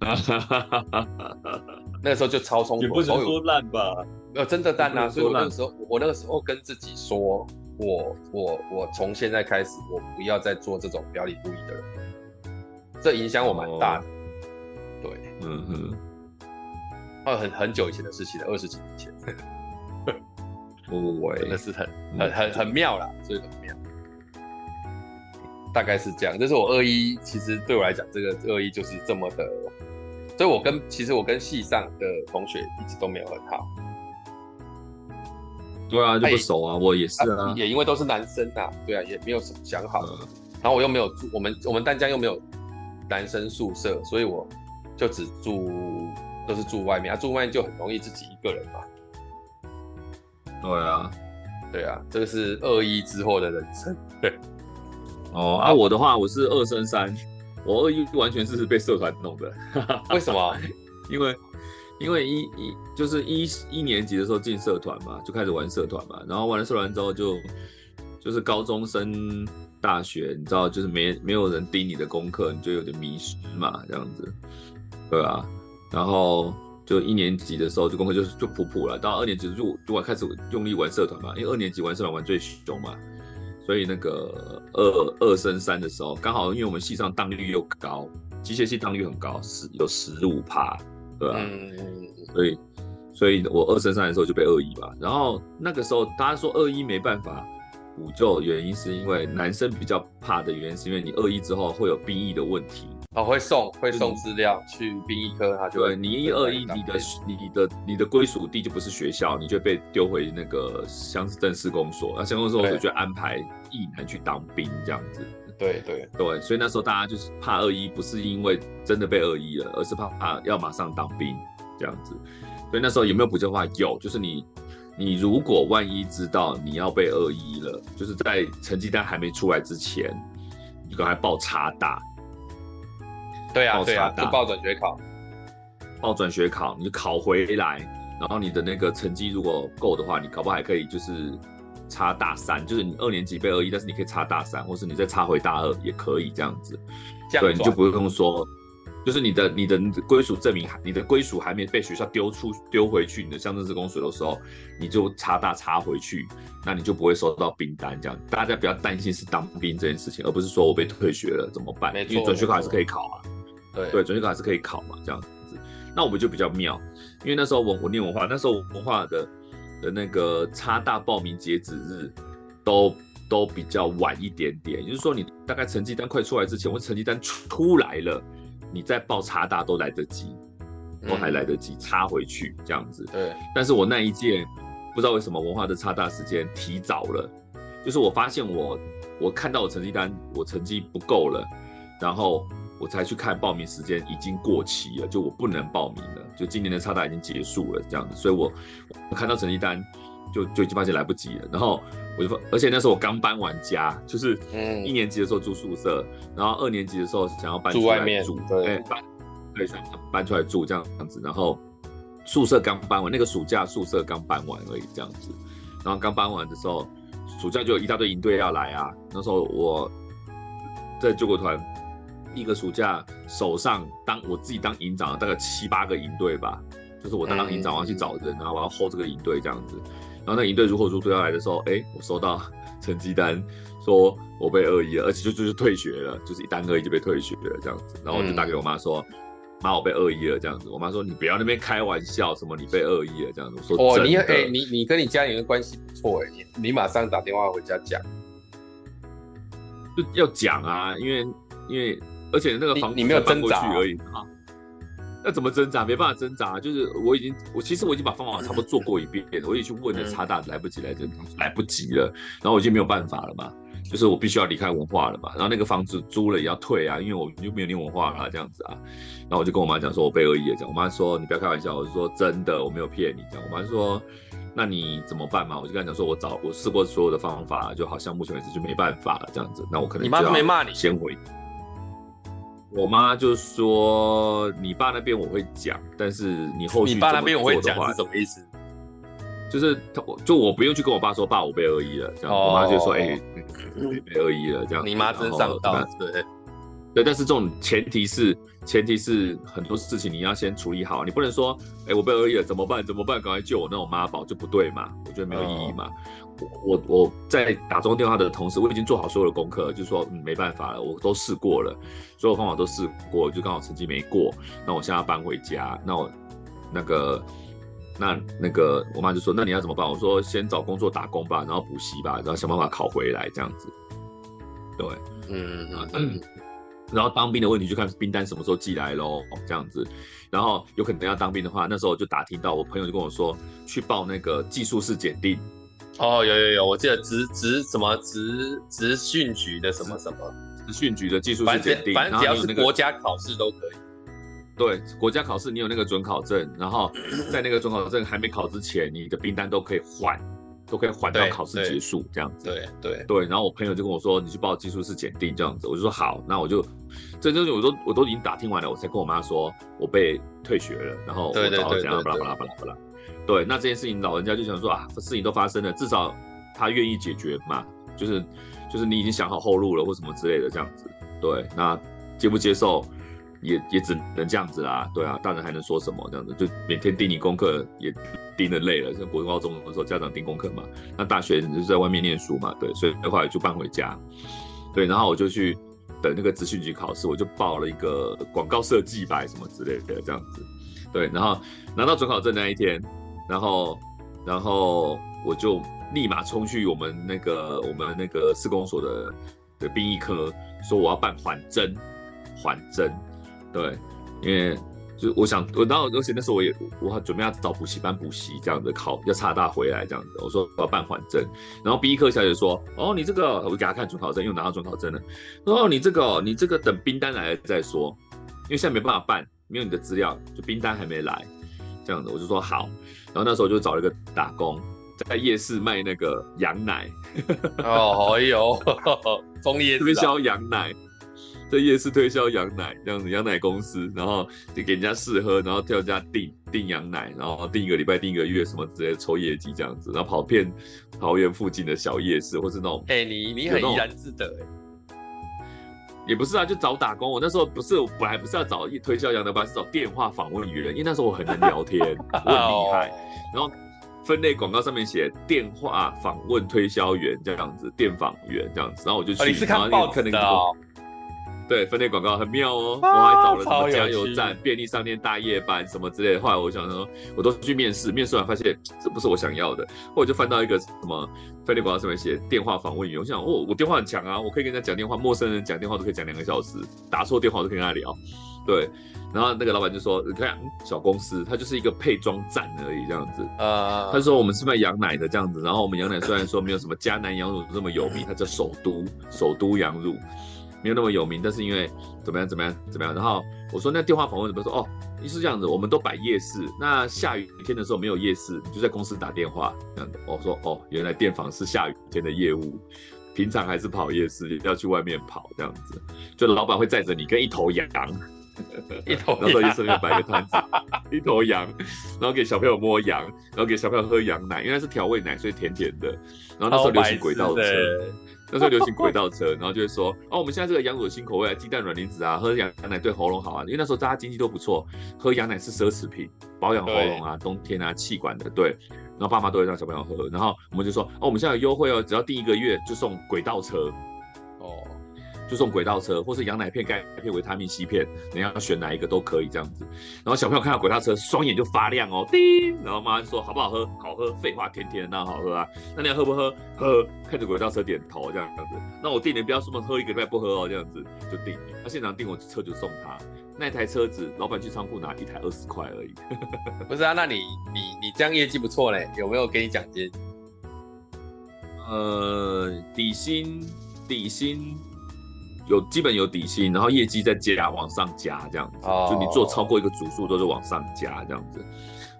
(laughs) 那个时候就超冲突，也不是说烂吧？没有真的烂啊！所以我那个时候，我那个时候跟自己说，我我我从现在开始，我不要再做这种表里不一的人。这影响我蛮大的。哦、对，嗯哼。哦，很很久以前的事情了，二十几年前。(laughs) 不会，真的是很很很很妙啦，所以很妙。大概是这样，就是我二一，其实对我来讲，这个二一就是这么的，所以我跟其实我跟系上的同学一直都没有很好。对啊，就不熟啊，我也是啊，也因为都是男生啊，对啊，也没有什么想好，嗯、然后我又没有住，我们我们淡江又没有男生宿舍，所以我就只住都是住外面啊，住外面就很容易自己一个人嘛。对啊，对啊，这个是二一之后的人生，对。(laughs) 哦，啊，我的话，我是二升三，我二一完全是被社团弄的。(laughs) 为什么？因为，因为一一就是一一年级的时候进社团嘛，就开始玩社团嘛，然后玩了社团之后就就是高中升大学，你知道，就是没没有人盯你的功课，你就有点迷失嘛，这样子，对啊，然后就一年级的时候就功课就就普普了，到二年级就就开始用力玩社团嘛，因为二年级玩社团玩最凶嘛。所以那个二二升三的时候，刚好因为我们系上当率又高，机械系当率很高，十有十五趴，对吧？嗯，所以，所以我二升三的时候就被二一吧。然后那个时候大家说二一没办法补救，原因是因为男生比较怕的原因，是因为你二一之后会有兵役的问题。哦，会送会送资料去兵役科，他就对你一二一，你的你的你的归属地就不是学校，你就被丢回那个乡镇市公所，那乡公所就安排役男去当兵这样子。对对对，所以那时候大家就是怕二一，不是因为真的被二一了，而是怕怕要马上当兵这样子。所以那时候有没有补救的话？有，就是你你如果万一知道你要被二一了，就是在成绩单还没出来之前，你赶快报差大。对啊，对啊，就报转学考，报转学考，你就考回来，然后你的那个成绩如果够的话，你考不好还可以就是插大三，就是你二年级被二一，但是你可以插大三，或是你再插回大二也可以这样子。这样对，你就不用说，就是你的你的归属证明，你的归属还没被学校丢出丢回去，你的乡镇职工所的时候，你就插大插回去，那你就不会收到兵单。这样大家不要担心是当兵这件事情，而不是说我被退学了怎么办？因为准学考还是可以考啊。对对，转学考还是可以考嘛，这样子。那我们就比较妙，因为那时候我我念文化，那时候文化的的那个差大报名截止日都都比较晚一点点，也就是说你大概成绩单快出来之前，或成绩单出来了，你再报差大都来得及，都还来得及插回去这样子。对。但是我那一届不知道为什么文化的差大时间提早了，就是我发现我我看到我成绩单，我成绩不够了，然后。我才去看报名时间已经过期了，就我不能报名了，就今年的差大已经结束了这样子，所以我我看到成绩单就就已经发现来不及了，然后我就而且那时候我刚搬完家，就是一年级的时候住宿舍，然后二年级的时候想要搬出来住，对，欸、搬对想搬出来住这样子，然后宿舍刚搬完，那个暑假宿舍刚搬完而已这样子，然后刚搬完的时候，暑假就有一大堆营队要来啊，那时候我在救国团。一个暑假手上当我自己当营长，大概七八个营队吧，就是我当当营长，我要去找人，然后我要 hold 这个营队这样子。然后那营队如火如荼要来的时候，哎，我收到成绩单，说我被二一了，而且就就是退学了，就是一单二一就被退学了这样子。然后我就打给我妈说，妈，我被恶意了这样子。我妈说，你不要那边开玩笑，什么你被恶意了这样子。我说哦，你哎，你你跟你家里人关系不错哎，你你马上打电话回家讲。就要讲啊，因为因为而且那个房子你没有挣扎而已啊。那怎么挣扎？没办法挣扎，就是我已经，我其实我已经把方法差不多做过一遍，我也去问了差大，来不及来着，来不及了。然后我已经没有办法了嘛，就是我必须要离开文化了嘛。然后那个房子租了也要退啊，因为我就没有念文化了这样子啊。然后我就跟我妈讲说，我被恶意了讲。我妈说你不要开玩笑，我是说真的，我没有骗你这样。我妈说那你怎么办嘛？我就跟她讲说，我找我试过所有的方法，就好像目前为止就没办法了这样子。那我可能你妈没骂你，先回。我妈就说：“你爸那边我会讲，但是你后续你爸那边我会讲是什么意思？就是他，就我不用去跟我爸说，爸，我被恶意了。这样，哦、我妈就说：哎、欸，被恶意了。这样，你妈真上道，对。”对，但是这种前提是，前提是很多事情你要先处理好，你不能说，哎，我被恶意了，怎么办？怎么办？赶快救我！那种妈宝就不对嘛，我觉得没有意义嘛。哦、我我在打中电话的同时，我已经做好所有的功课，就是说，嗯，没办法了，我都试过了，所有方法都试过，就刚好成绩没过，那我现在要搬回家，那我那个那那个我妈就说，那你要怎么办？我说先找工作打工吧，然后补习吧，然后想办法考回来这样子。对，嗯嗯嗯。然后当兵的问题就看兵单什么时候寄来喽，这样子。然后有可能要当兵的话，那时候就打听到我朋友就跟我说，去报那个技术室检定。哦，有有有，我记得职职什么职职训局的什么什么职训局的技术士检定，反正只要是国家考试都可以。对，国家考试你有那个准考证，然后在那个准考证还没考之前，你的兵单都可以换。都可以缓到考试结束这样子，对对对。然后我朋友就跟我说，你去报技术士检定这样子，我就说好，那我就这东西我都我都已经打听完了，我才跟我妈说我被退学了，然后我找到怎样巴拉巴拉巴拉巴拉。对，那这件事情老人家就想说啊，事情都发生了，至少他愿意解决嘛，就是就是你已经想好后路了或什么之类的这样子。对，那接不接受也也只能这样子啦。对啊，大人还能说什么？这样子就每天盯你功课也。盯得累了，像国中、高中的时候，家长盯功课嘛。那大学你就在外面念书嘛，对，所以后来就搬回家。对，然后我就去等那个资讯局考试，我就报了一个广告设计吧，什么之类的这样子。对，然后拿到准考证那一天，然后然后我就立马冲去我们那个我们那个施工所的的兵役科，说我要办缓征，缓征。对，因为。就我想，我然后而且那时候我也我还准备要找补习班补习这样子，考要差大回来这样子。我说我要办缓证，然后兵役科小姐说：“哦，你这个我就给他看准考证，又拿到准考证了。哦，你这个你这个等冰单来了再说，因为现在没办法办，没有你的资料，就冰单还没来，这样子我就说好。然后那时候就找了一个打工，在夜市卖那个羊奶。哦，哎呦，(laughs) 中夜推销羊奶。”在夜市推销羊奶这样子，羊奶公司，然后就给人家试喝，然后叫人家订订羊奶，然后订一个礼拜、订一个月什么之类的，抽业绩这样子，然后跑遍桃园附近的小夜市，或是那种，哎、欸，你你很怡然自得哎，也不是啊，就找打工。我那时候不是，我本来不是要找推销羊奶吧，是找电话访问员，因为那时候我很能聊天，(laughs) 我很厉害。然后分类广告上面写电话访问推销员这样子，电访员这样子，然后我就去，哦、你是看报纸的哦。对，分类广告很妙哦，我还找了什么加油站、便利商店大夜班什么之类的。后来我想说，我都去面试，面试完发现 (tsk) 这不是我想要的，或者就翻到一个什么分类广告上面写电话访问员。我想，哦，我电话很强啊，我可以跟人家讲电话，陌生人讲电话都可以讲两个小时，打错电话我都可以跟他聊。对，然后那个老板就说，你看小公司，它就是一个配装站而已，这样子。啊，他说我们是卖羊奶的这样子，然后我们羊奶虽然说没有什么迦南羊乳这么有名，它叫首都首都羊乳。没有那么有名，但是因为怎么样怎么样怎么样，然后我说那电话访问怎么说？哦，意思这样子，我们都摆夜市，那下雨天的时候没有夜市，就在公司打电话这样子。我说哦，原来电访是下雨天的业务，平常还是跑夜市，要去外面跑这样子，就老板会载着你跟一头羊，一头羊，然后夜市里面摆个摊子，一头羊，然后给小朋友摸羊，然后给小朋友喝羊奶，因为它是调味奶，所以甜甜的。然后那时候流行轨道车。那时候流行 (laughs) 轨道车，然后就会说，哦，我们现在这个羊乳新口味啊，鸡蛋软磷脂啊，喝羊羊奶对喉咙好啊，因为那时候大家经济都不错，喝羊奶是奢侈品，保养喉咙啊，冬天啊气管的，对，然后爸妈都会让小朋友喝，然后我们就说，哦，我们现在有优惠哦，只要订一个月就送轨道车，哦，就送轨道车，或是羊奶片、钙片、维他命 C 片，你要选哪一个都可以这样子。然后小朋友看到轨道车，双眼就发亮哦，叮！然后妈妈就说好不好喝？好喝，废话，甜甜的，那好喝啊。那你要喝不喝？喝，看着轨道车点头这样子。那我定你不要说喝一个礼拜不喝哦，这样子就订。他现场订我车就送他那台车子，老板去仓库拿一台二十块而已。(laughs) 不是啊，那你你你这样业绩不错嘞，有没有给你奖金？呃，底薪底薪有基本有底薪，然后业绩再加往上加这样子，oh. 就你做超过一个组数都是往上加这样子，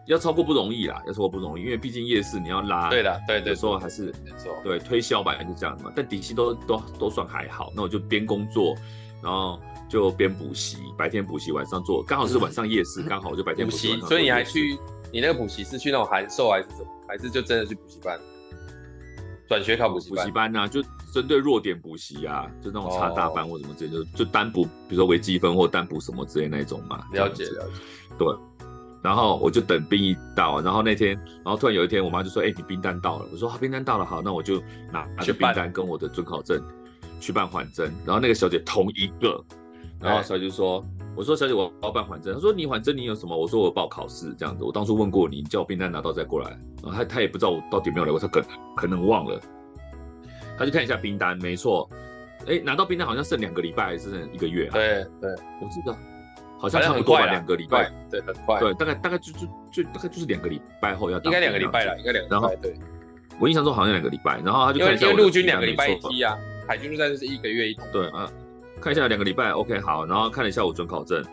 要超过不容易啦，要超过不容易，因为毕竟夜市你要拉，对的，对对，有时候还是没错，对推销吧，就这样嘛，但底薪都都都算还好，那我就边工作，然后就边补习，白天补习，晚上做，刚好是晚上夜市，(laughs) 刚好我就白天补习，所以你还去，你那个补习是去那种函授还是什么，还是就真的去补习班？转学考补习补习班啊，就针对弱点补习啊，就那种差大班或什么之类，就就单补，比如说微积分或单补什么之类那种嘛。了解了解。对，然后我就等兵役到，然后那天，然后突然有一天，我妈就说：“哎，你兵单到了。”我说：“好，兵单到了，好，那我就拿拿着兵单跟我的准考证去办缓征。”然后那个小姐同一个，然后小姐就说：“我说小姐，我要办缓征。”他说：“你缓征你有什么？”我说：“我报考试这样子。”我当初问过你，你叫我兵单拿到再过来。然后他他也不知道我到底有没有来过，他可可能忘了。他就看一下兵单，没错，哎，拿到兵单好像剩两个礼拜还是剩一个月啊？对对，我知道好像差不多吧，两个礼拜，对，很快，对，大概大概就就就大概就是两个礼拜后要，应该两个礼拜了，应该两个礼拜。对，我印象中好像两个礼拜，然后他就看一下，因为陆军两个礼拜一批啊，海军陆战就是一个月一批。对啊，看一下两个礼拜，OK 好，然后看了一下我准考证，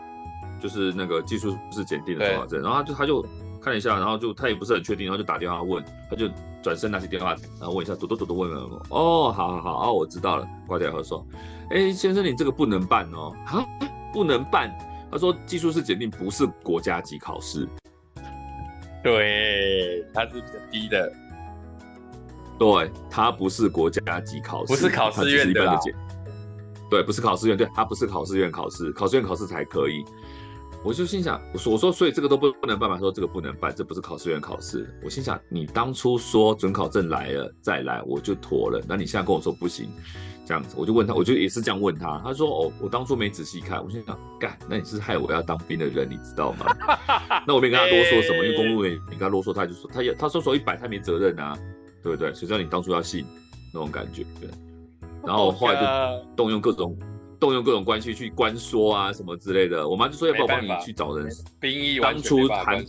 就是那个技术是检定的准考证，然后他就他就。看了一下，然后就他也不是很确定，然后就打电话问，他就转身拿起电话，然后问一下，嘟嘟嘟嘟问了我，哦，好好好，哦，我知道了，挂掉后说，哎，先生，你这个不能办哦，啊，不能办，他说技术是检定不是国家级考试，对，它是比较低的，对，它不是国家级考试，不是考试院的，的对，不是考试院，对，他不是考试院考试，考试院考试才可以。我就心想，我说我说，所以这个都不不能办嘛？说这个不能办，这不是考试院考试。我心想，你当初说准考证来了再来，我就妥了。那你现在跟我说不行，这样子，我就问他，我就也是这样问他。他说哦，我当初没仔细看。我心想，干，那你是害我要当兵的人，你知道吗？(laughs) 那我没跟他啰嗦什么，因为公务员你跟他啰嗦，他就说他也他说说一百，他没责任啊，对不对？谁知道你当初要信那种感觉？对。然后我后来就动用各种。动用各种关系去关说啊什么之类的，我妈就说要不要帮你去找人。兵役当初还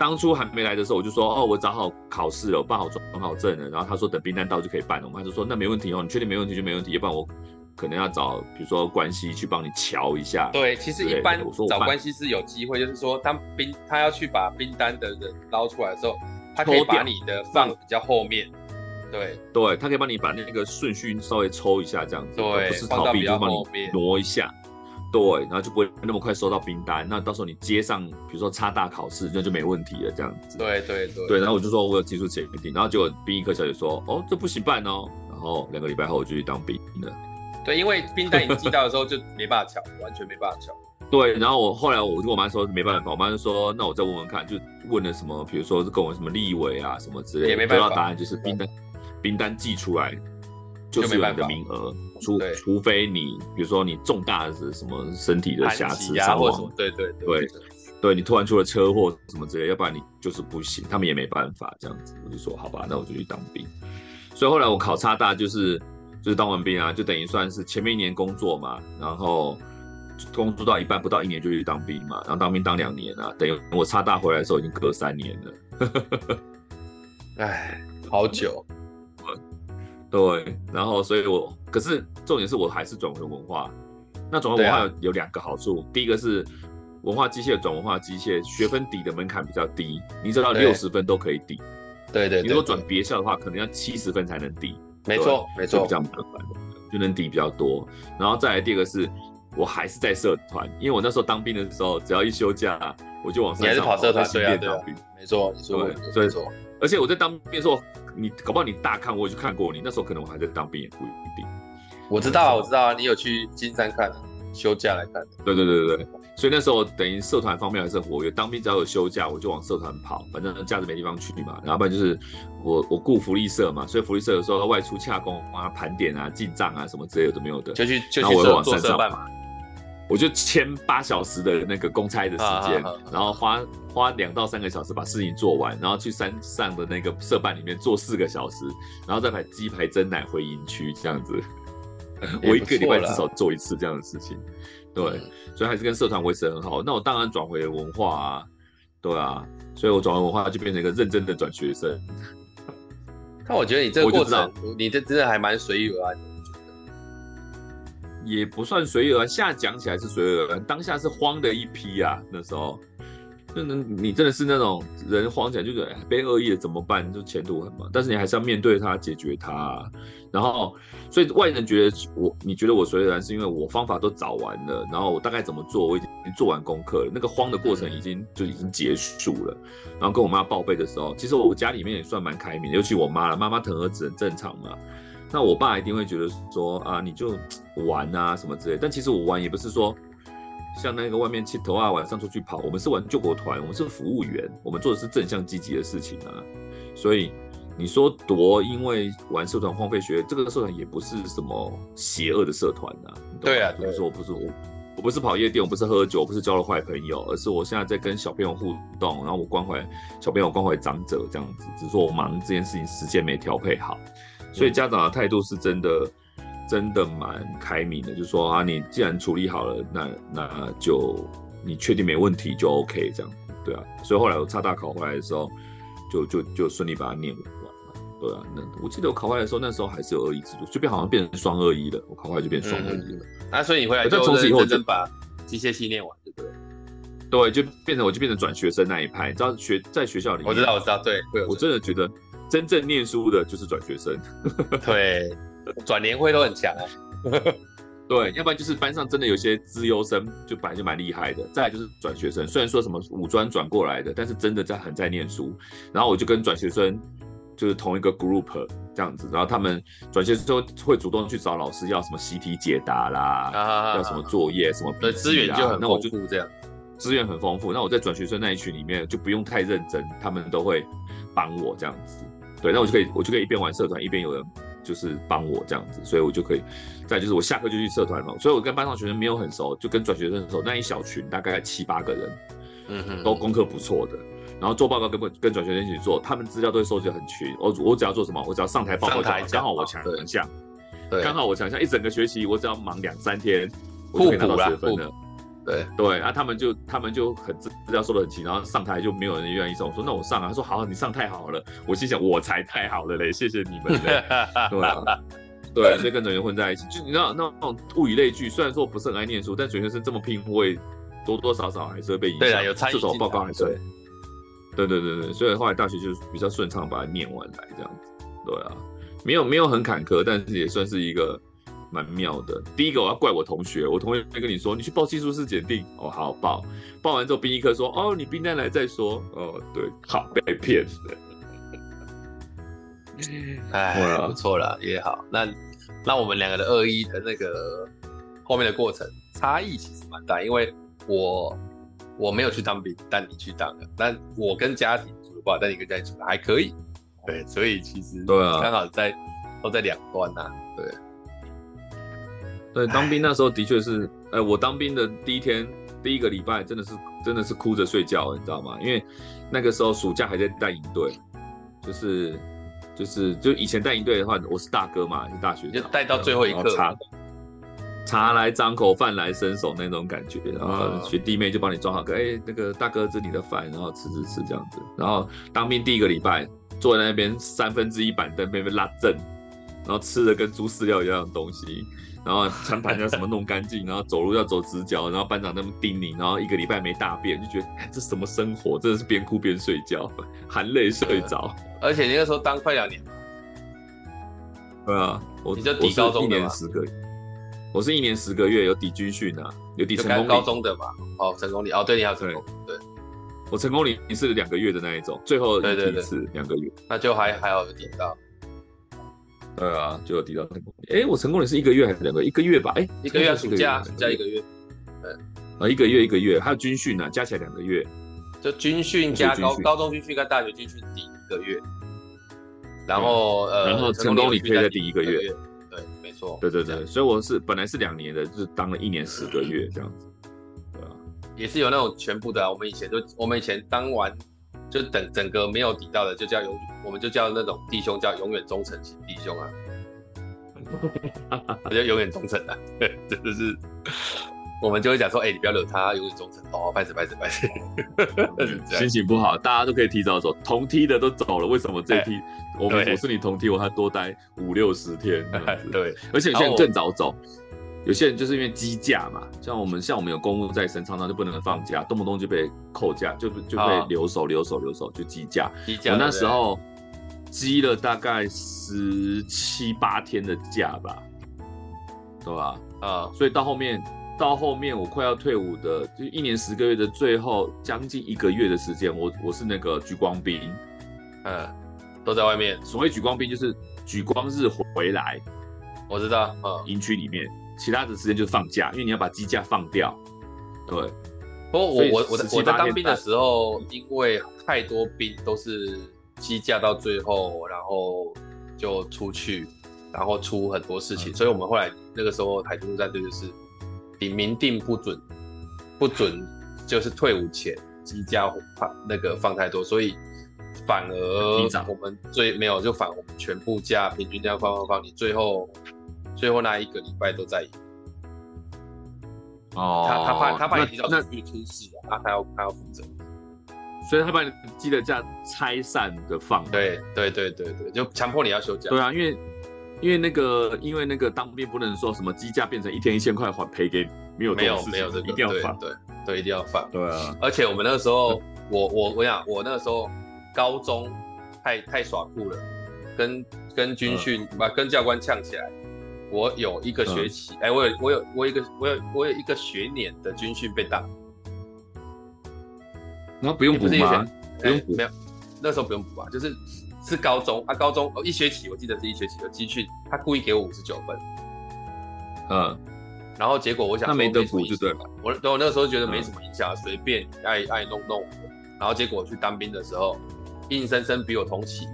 当初还没来的时候，我就说哦，我找好考试了，我办好准考证了。然后他说等兵单到就可以办了。我妈就说那没问题哦，你确定没问题就没问题，要不然我可能要找比如说关系去帮你瞧一下。对，其实一般找关系是有机会，就是说当兵他要去把兵单的人捞出来的时候，他可以把你的放比较后面。对对，他可以帮你把那个顺序稍微抽一下，这样子，对，不是逃避，就是帮你挪一下，对，然后就不会那么快收到冰单。那到时候你接上，比如说差大考试，那就没问题了，这样子。对对对。对，然后我就说我有技术前定，然后结果兵役科小姐说，哦，这不行办哦。然后两个礼拜后我就去当兵了。对，因为冰单已经寄到的时候就没办法抢，完全没办法抢。对，然后我后来我就跟我妈说没办法，我妈就说那我再问问看，就问了什么，比如说是跟我什么立委啊什么之类的，也没办法，得到答案就是冰单。兵单寄出来就是有你的名额，除除非你比如说你重大的什么身体的瑕疵伤亡，对对对对，对你突然出了车祸什么之类，要不然你就是不行，他们也没办法这样子。我就说好吧，那我就去当兵。所以后来我考差大就是就是当完兵啊，就等于算是前面一年工作嘛，然后工作到一半不到一年就去当兵嘛，然后当兵当两年啊，等于我差大回来的时候已经隔三年了。(laughs) 哎，好久。对，然后所以我，可是重点是我还是转文文化。那转文化有两个好处，啊、第一个是文化机械转文化机械学分抵的门槛比较低，你只要六十分都可以抵。对对，对，你如果转别校的话，可能要七十分才能抵。没错没错，比较麻烦，就能抵比较多。然后再来第二个是，我还是在社团，因为我那时候当兵的时候，只要一休假，我就往上。你还是跑社团对啊？对啊，没错，你说对，没错。而且我在当兵的时候，你搞不好你大看，我也去看过你。那时候可能我还在当兵，也不一定。我知道啊，我知道啊，你有去金山看啊，休假来看。对对对对对。所以那时候等于社团方面还是活跃。当兵只要有休假，我就往社团跑，反正假日没地方去嘛。然后不然就是我我雇福利社嘛，所以福利社有时候外出洽工啊、盘点啊、进账啊什么之类的都没有的，就去就去我往做山上社办嘛。我就签八小时的那个公差的时间，然后花花两到三个小时把事情做完，然后去山上的那个社办里面做四个小时，然后再买鸡排蒸奶回营区这样子。(laughs) 我一个礼拜至少做一次这样的事情。对，嗯、所以还是跟社团维持很好。那我当然转回文化啊，对啊，所以我转回文化就变成一个认真的转学生。但我觉得你这个过程，你这真的还蛮随遇而安的。也不算随遇而安，现在讲起来是随遇而安，当下是慌的一批啊，那时候。就能你真的是那种人慌起来，就是被恶意的怎么办？就前途很茫，但是你还是要面对它，解决它。然后，所以外人觉得我，你觉得我随遇而安，是因为我方法都找完了，然后我大概怎么做，我已经做完功课了。那个慌的过程已经就已经结束了。然后跟我妈报备的时候，其实我家里面也算蛮开明，尤其我妈了，妈妈疼儿子很正常嘛。那我爸一定会觉得说啊，你就玩啊什么之类。但其实我玩也不是说。像那个外面气头啊，晚上出去跑，我们是玩救国团，我们是服务员，我们做的是正向积极的事情啊。所以你说多因为玩社团荒废学，这个社团也不是什么邪恶的社团啊。对啊，就是说我不是我，我不是跑夜店，我不是喝酒，我不是交了坏朋友，而是我现在在跟小朋友互动，然后我关怀小朋友，关怀长者这样子。只是说我忙这件事情时间没调配好，所以家长的态度是真的。真的蛮开明的，就是说啊，你既然处理好了，那那就你确定没问题就 OK 这样，对啊。所以后来我差大考回来的时候，就就就顺利把它念完了，对啊。那我记得我考回来的时候，那时候还是有二一制度，就变好像变成双二一了。我考回来就变双二一了。那、嗯啊、所以你回来就从此以后真把机械系念完，对不对？对，就变成我就变成转学生那一派。你知道学在学校里面，我知道我知道，对，我真的觉得真正念书的就是转学生，(laughs) 对。转年会都很强啊，(laughs) 对，要不然就是班上真的有些资优生，就本来就蛮厉害的。再来就是转学生，虽然说什么五专转过来的，但是真的在很在念书。然后我就跟转学生就是同一个 group 这样子，然后他们转学生会主动去找老师要什么习题解答啦，啊、要什么作业什么资源就很丰富这样，资源很丰富。那我在转学生那一群里面就不用太认真，他们都会帮我这样子。对，那我就可以我就可以一边玩社团一边有人。就是帮我这样子，所以我就可以。再就是我下课就去社团嘛，所以我跟班上学生没有很熟，就跟转学生很熟。那一小群大概七八个人，嗯哼，都功课不错的。然后做报告跟跟转学生一起做，他们资料都会收集很全。我我只要做什么，我只要上台报告，刚好我强项，对，刚好我强项。一整个学期我只要忙两三天，我就可以拿到学分了。对对，啊，他们就他们就很资料说的很清，然后上台就没有人愿意上。我说那我上啊，他说好，你上太好了。我心想我才太好了嘞，谢谢你们嘞。(laughs) 对啊，对，所以跟转学混在一起，就你知道那那种物以类聚，虽然说不是很爱念书，但转学生这么拼，会多多少少还是会被影响。对啊，有参与。至少报告还是会。对对对对，所以后来大学就比较顺畅，把它念完来这样子。对啊，没有没有很坎坷，但是也算是一个。蛮妙的。第一个我要怪我同学，我同学会跟你说，你去报技术士检定哦，好报，报完之后兵役科说，哦，你兵单来再说，哦，对，好被骗的。哎，不错了，也好。那那我们两个的二一的那个后面的过程差异其实蛮大，因为我我没有去当兵，但你去当了。但我跟家庭住的话，但你跟家庭组还可以。对，所以其实对啊，刚好在都在两端呐，对。对，当兵那时候的确是，呃，我当兵的第一天，第一个礼拜真的是真的是哭着睡觉，你知道吗？因为那个时候暑假还在带营队，就是就是就以前带营队的话，我是大哥嘛，是大学就带到最后一刻，茶茶来张口，饭来伸手那种感觉，然后学弟妹就帮你装好个，哎，那个大哥这里的饭，然后吃吃吃这样子。然后当兵第一个礼拜，坐在那边三分之一板凳被被拉正，然后吃的跟猪饲料一样的东西。然后餐盘要什么弄干净，然后走路要走直角，然后班长那么叮咛，然后一个礼拜没大便，就觉得这什么生活，真的是边哭边睡觉，含泪睡着。而且那个时候当快两年，对啊，我你就抵高中一年十个月，我是一年十个月有抵军训啊，有抵成功高中的嘛？哦，成功礼哦，对，你好成功，对，我成功礼是两个月的那一种，最后一次两个月，那就还还好有抵到。对啊，就有提到成功礼。哎，我成功礼是一个月还是两个月？一个月吧。哎，一个月暑假，暑假一个月。对，呃，一个月一个月，还有军训呢，加起来两个月。就军训加高高中军训跟大学军训抵一个月，然后呃，然后成功你可以再抵一个月。对，没错。对对对，所以我是本来是两年的，就是当了一年十个月这样子。对啊，也是有那种全部的啊。我们以前就我们以前当完就等整个没有抵到的，就叫永，我们就叫那种弟兄叫永远忠诚型弟兄啊。他就永远忠诚的，对，真的是。我们就会讲说，哎、欸，你不要惹他，永远忠诚哦，拜死拜死拜死。(laughs) 心情不好，大家都可以提早走，同梯的都走了，为什么这梯、欸、我们我是你同梯，我还多待五六十天？(laughs) 对，而且有些人更早走，有些人就是因为积假嘛，像我们像我们有公务在身，常常就不能放假，动不动就被扣假，就就被留守留守留守，就积假。积假，我那时候积了大概十七八天的假吧，对吧？啊，所以到后面。到后面我快要退伍的，就一年十个月的最后将近一个月的时间，我我是那个举光兵，嗯，都在外面。所谓举光兵就是举光日回来，我知道，嗯，营区里面，其他的时间就是放假，因为你要把机假放掉。对，不过我我我我在当兵的时候，因为太多兵都是机假到最后，然后就出去，然后出很多事情，嗯、所以我们后来那个时候海军陆战队就是。你明定不准，不准，就是退伍前机假放那个放太多，所以反而我们最没有就反我们全部假平均这样放放放，你最后最后那一个礼拜都在。哦，他他怕他怕你提早出去出事啊，他要他要负责，所以他把你记得这样拆散的放。对对对对对，就强迫你要休假。对啊，因为。因为那个，因为那个当兵不能说什么机假变成一天一千块还赔给没有没有没有这个一定要放对对，对一定要放对啊，而且我们那个时候我我我想我那个时候高中太太耍酷了，跟跟军训把、嗯、跟教官呛起来，我有一个学期哎、嗯欸、我有我有我有一个我有我有一个学年的军训被当，那不用补吗？不用补、欸、没有那时候不用补吧，就是。是高中啊，高中哦，一学期我记得是一学期的军训，他故意给我五十九分，嗯，然后结果我想那没得补就对了，我我那时候觉得没什么影响，随、嗯、便爱爱弄弄，然后结果我去当兵的时候，硬生生比我同期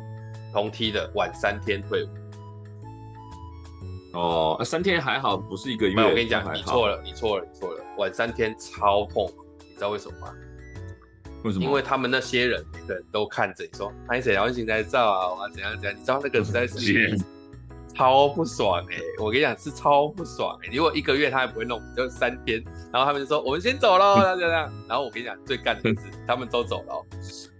同梯的晚三天退伍。哦，那、三天还好，不是一个月。没有，我跟你讲，你错了，你错了，你错了，晚三天超痛，你知道为什么吗？为什么？因为他们那些人每个人都看着你说，拍谁然后现在照啊，我要怎样怎样，你知道那个实在是 (laughs) 超不爽哎、欸！我跟你讲是超不爽哎、欸！如果一个月他还不会弄，就三天，然后他们就说我们先走喽，这样这样。然后我跟你讲最干的是他们都走了，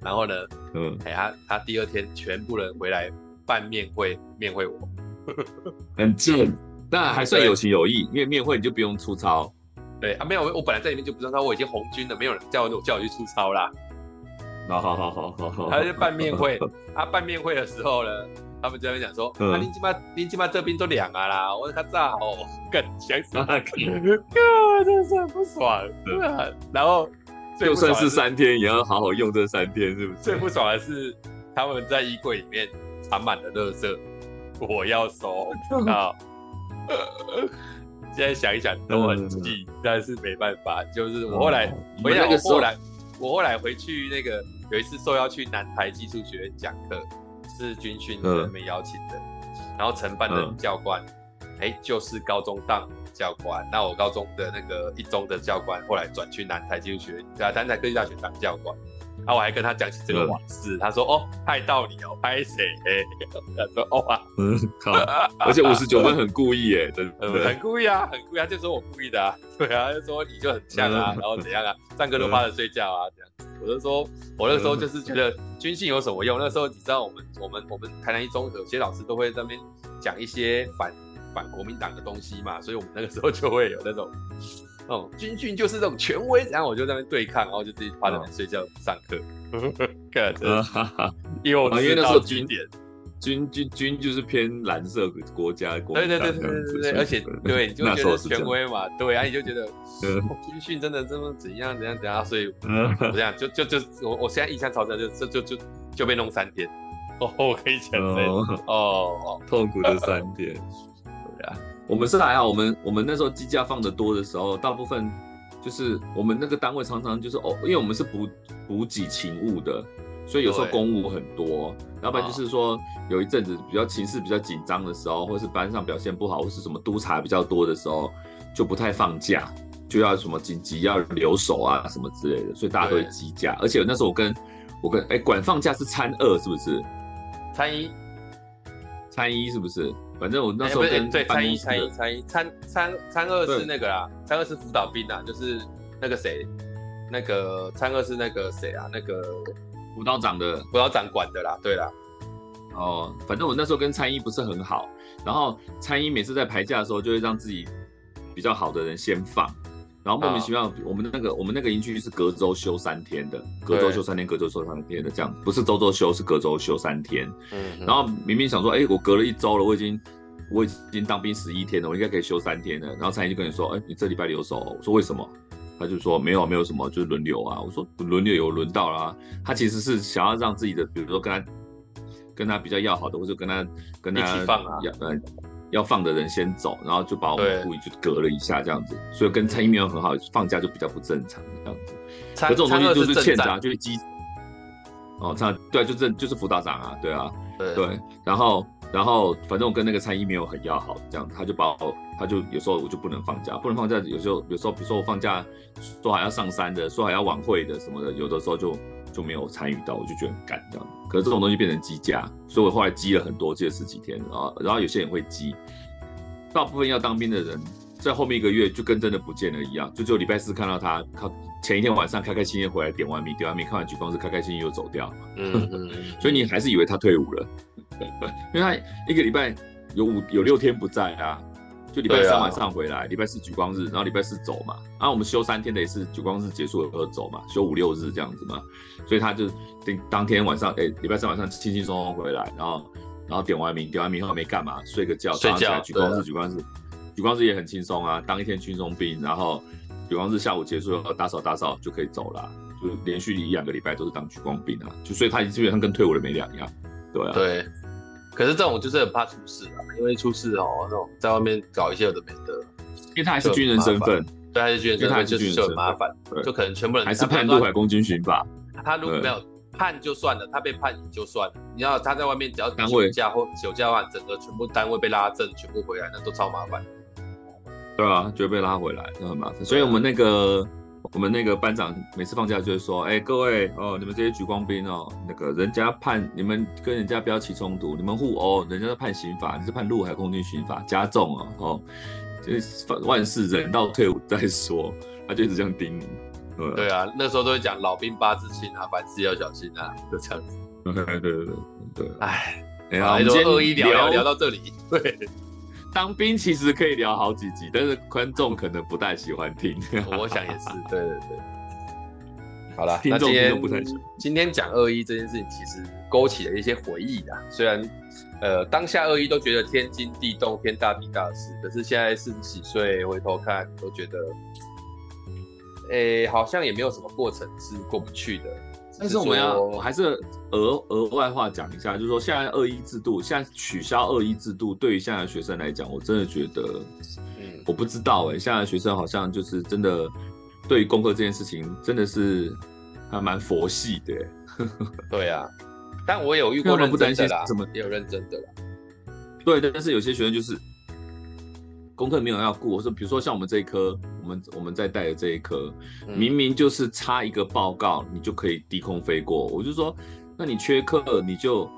然后呢，嗯，哎他他第二天全部人回来办面会，面会我，(laughs) 很贱，但还算有情有义，因为面会你就不用出操。对啊，没有，我本来在里面就不知道，我已经红军了，没有人叫我叫我去出操啦。好好好好好好。他就办面会，啊，办面会的时候呢，他们就在讲说，嗯、啊，你起码你起码这边都凉啊啦，我他炸哦，更想死，哥，(laughs) 真是很不爽。然后就算是三天，也要好好用这三天，是不是？最不爽的是他们在衣柜里面藏满了垃圾，我要收啊。(laughs) 现在想一想都很气，嗯，但是没办法。就是我后来，嗯、我那个后来，我后来回去那个有一次受邀去南台技术学院讲课，是军训人没邀请的，嗯，然后承办的教官，哎，就是高中当教官。那我高中的那个一中的教官，后来转去南台技术学院，在南台科技大学当教官。然后我还跟他讲起这个往事，他说：“哦，害到你哦，拍谁？” (laughs) 他说：“哦啊，嗯，好，而且五十九分很故意耶，真的，很故意啊，很故意啊，就说我故意的啊，对啊，就说你就很像啊，然后怎样啊，上课都趴着睡觉啊，这样。我就说，我那时候就是觉得军训有什么用？那时候你知道，我们我们我们台南一中有些老师都会在那边讲一些反反国民党的东西嘛，所以我们那个时候就会有那种。”哦，军训就是这种权威，然后我就在那边对抗，然后就自己趴在那睡觉上课。(laughs) 看，(laughs) 因为我因为那时候军点，军军军就是偏蓝色国家国家。对对对对对对，而且 (laughs) 对，你就觉得权威嘛，对啊，你就觉得军训真的这么怎样怎样怎样，所以我这样就就就我我现在印象超深，就就就就就被弄三天。哦，我可以承认哦，痛苦的三天。我们是还好，我们我们那时候机架放的多的时候，大部分就是我们那个单位常常就是哦，因为我们是补补给勤务的，所以有时候公务很多。要不然就是说有一阵子比较情势比较紧张的时候，或是班上表现不好，或是什么督察比较多的时候，就不太放假，就要什么紧急要留守啊什么之类的，所以大家都会积假。而且那时候我跟我跟哎管放假是参二是不是？参一，参一是不是？反正我那时候跟、欸、对参一参一参一参参参二是那个啦，参二是辅导兵啊，就是那个谁，那个参二是那个谁啊，那个辅导长的辅导长管的啦，对啦。哦，反正我那时候跟参一不是很好，然后参一每次在排假的时候，就会让自己比较好的人先放。然后莫名其妙，我们的那个我们那个营区是隔周休三天的，隔周休三天，隔周休三天的这样，不是周周休，是隔周休三天。嗯。然后明明想说，哎，我隔了一周了，我已经我已经当兵十一天了，我应该可以休三天了。然后参议就跟你说，哎，你这礼拜留守。我说为什么？他就说没有没有什么，就是轮流啊。我说轮流有轮到啦。他其实是想要让自己的，比如说跟他跟他比较要好的，或者跟他跟他一起放啊。要放的人先走，然后就把我们故意就隔了一下这样子，所以跟参议没有很好，放假就比较不正常这样子。可这种东西就是欠责，就是基。哦，这样对，就这就是辅导长啊，对啊，对，对。然后，然后反正我跟那个参议没有很要好，这样他就把我，他就有时候我就不能放假，不能放假，有时候有时候比如说我放假说还要上山的，说还要晚会的什么的，有的时候就。就没有参与到，我就觉得很干这样。可是这种东西变成积假，所以我后来积了很多，积了十几天啊。然后有些人会积，大部分要当兵的人在后面一个月就跟真的不见了一样，就只有礼拜四看到他，他前一天晚上开开心心回来点完名，点完名看完举光是，开开心心又走掉。嗯，嗯，(laughs) 所以你还是以为他退伍了，(laughs) 因为他一个礼拜有五有六天不在啊。就礼拜三晚上回来，礼、啊、拜四举光日，然后礼拜四走嘛。然、啊、后我们休三天的也是举光日结束了后走嘛，休五六日这样子嘛。所以他就当当天晚上，哎、欸，礼拜三晚上轻轻松松回来，然后然后点完名，点完名后没干嘛，睡个觉，早上起来举光日，举光日，举光日也很轻松啊，当一天军中兵，然后举光日下午结束了，打扫打扫就可以走了，就连续一两个礼拜都是当举光兵啊，就所以他基本上跟退伍的没两样，对啊。对。可是这种就是很怕出事啊，因为出事哦，那种在外面搞一些有的没的，因为他还是军人身份，对，他是军人身份，就是就很麻烦，就可能全部人还是判陆海空军刑法。他如果没有判就算了，他被判也就算了。你要他在外面只要休假或休假的话，整个全部单位被拉正，全部回来，那都超麻烦。对啊，就会被拉回来，那很麻烦。所以我们那个。我们那个班长每次放假就会说：“哎、欸，各位哦，你们这些举光兵哦，那个人家判你们跟人家不要起冲突，你们互殴，人家是判刑法，你是判陆海空军刑法加重哦，哦，就是万事忍到退伍再说。”他就一直这样叮你。对，对啊，那时候都会讲老兵八字轻啊，凡事要小心啊，就这样子。对对对对对。哎，好，我们恶意聊聊聊到这里。对。(laughs) 当兵其实可以聊好几集，但是观众可能不太喜欢听。(laughs) 我想也是，对对对。好了，那今天今天讲二一这件事情，其实勾起了一些回忆啊。虽然呃当下二一都觉得天惊地动、天大地大的事，可是现在四十几岁回头看，都觉得，诶、欸，好像也没有什么过程是过不去的。但是我们要，我还是额额外话讲一下，就是说现在二一制度，现在取消二一制度，对于现在的学生来讲，我真的觉得，嗯，我不知道哎、欸，现在的学生好像就是真的，对于功课这件事情，真的是还蛮佛系的、欸。(laughs) 对啊，但我有遇过认真的啦，怎么也有认真的啦。对，但是有些学生就是。功课没有要顾，我说，比如说像我们这一科，我们我们在带的这一科，明明就是差一个报告，你就可以低空飞过。我就说，那你缺课，你就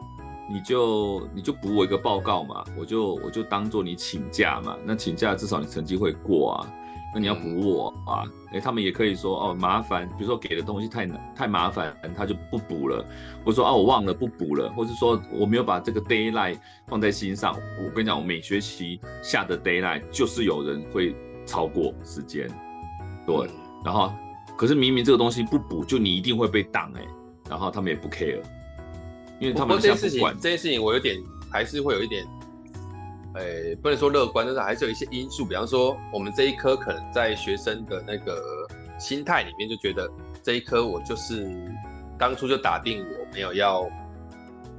你就你就补我一个报告嘛，我就我就当做你请假嘛，那请假至少你成绩会过啊。那你要补我啊？哎、欸，他们也可以说哦，麻烦，比如说给的东西太难太麻烦，他就不补了。或者说啊，我忘了不补了，或者说我没有把这个 d a y l i g h t 放在心上。我跟你讲，我每学期下的 d a y l i g h t 就是有人会超过时间，对。嗯、然后，可是明明这个东西不补，就你一定会被挡哎。然后他们也不 care，因为他们这件事情，这件事情我有点还是会有一点。诶、欸，不能说乐观，但是还是有一些因素，比方说我们这一科可能在学生的那个心态里面就觉得这一科我就是当初就打定我没有要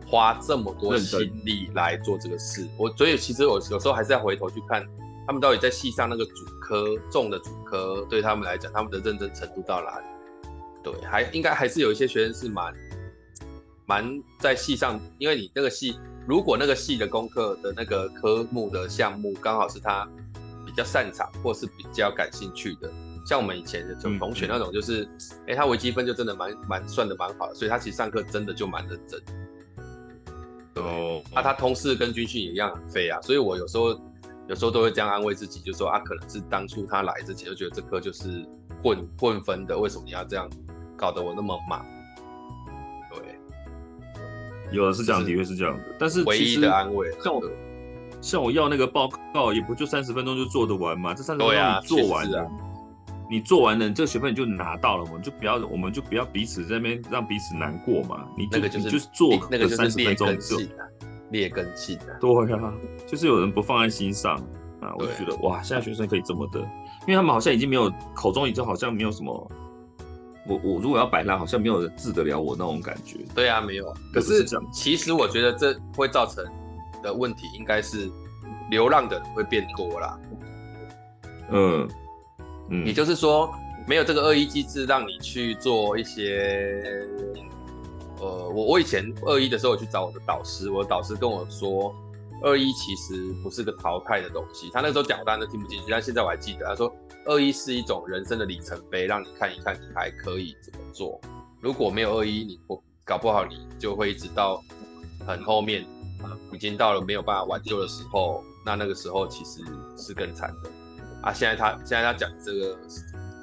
花这么多心力来做这个事，我所以其实我有时候还是要回头去看他们到底在系上那个主科重的主科，对他们来讲，他们的认真程度到哪里？对，还应该还是有一些学生是蛮蛮在系上，因为你那个系，如果那个系的功课的那个科目的项目刚好是他比较擅长或是比较感兴趣的，像我们以前的同学那种，就是哎、他微积分就真的蛮蛮算的蛮好的，所以他其实上课真的就蛮认真。哦，那、啊、他通识跟军训也一样很废啊，所以我有时候有时候都会这样安慰自己，就说啊，可能是当初他来之前就觉得这科就是混混分的，为什么你要这样？搞得我那么忙，对，有的是这样，的确是这样的。但是唯一的安慰，像我像我要那个报告，也不就三十分钟就做得完嘛？这三十分钟你做完了，啊、你做完了，你这个学分你就拿到了嘛？就不要，我们就不要彼此在那边让彼此难过嘛？你这个就是就是做那个三十分钟就劣根性的，对啊，就是有人不放在心上啊，我就觉得哇，现在学生可以这么的，因为他们好像已经没有口中已经好像没有什么。我我如果要摆烂，好像没有人治得了我那种感觉。对啊，没有。可是其实我觉得这会造成的问题，应该是流浪的人会变多啦。嗯嗯，也就是说，没有这个恶意机制让你去做一些，呃，我我以前二一的时候，我去找我的导师，我的导师跟我说，二一其实不是个淘汰的东西。他那时候讲，我当然都听不进去，但现在我还记得，他说。二一是一种人生的里程碑，让你看一看你还可以怎么做。如果没有二一，你不搞不好你就会一直到很后面，已经到了没有办法挽救的时候，那那个时候其实是更惨的。啊，现在他现在他讲这个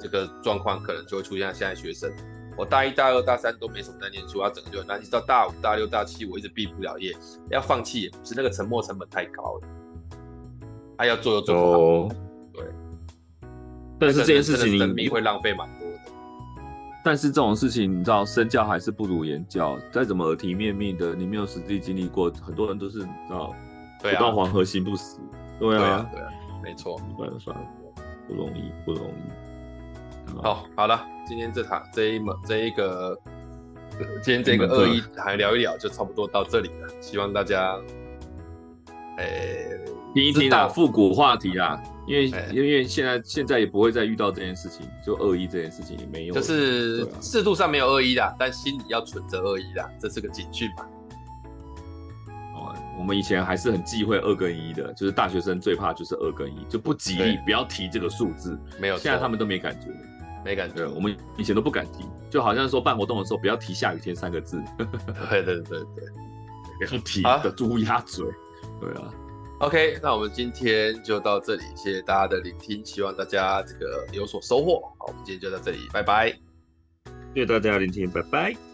这个状况，可能就会出现现在学生，我大一大二大三都没什么在念书，要整个就很难，一直到大五大六大七，我一直毕不了业，要放弃也不是，那个沉没成本太高了，他要做又做不好。Oh. 但是这件事情，生命会浪费蛮多的。但是这种事情，你知道，身教还是不如言教。再怎么耳提面命的，你没有实际经历过，很多人都是你知道，不到黄河心不死。对啊，对啊，没错。算了算了，不容易，不容易。好，好了，今天这场这一门这一个，今天这个二一还聊一聊，就差不多到这里了。希望大家，哎、欸，听一听啊，复古话题啊。因为因为现在现在也不会再遇到这件事情，就二一这件事情也没有，就是制度上没有恶意啦，但心里要存着恶意啦，这是个警讯吧。哦，我们以前还是很忌讳二跟一的，就是大学生最怕就是二跟一，就不吉利，不要提这个数字。没有，现在他们都没感觉，没感觉。我们以前都不敢提，就好像说办活动的时候不要提下雨天三个字。(laughs) 对对对对，不要提的乌鸦嘴。对啊。OK，那我们今天就到这里，谢谢大家的聆听，希望大家这个有所收获。好，我们今天就到这里，拜拜。谢谢大家聆听，拜拜。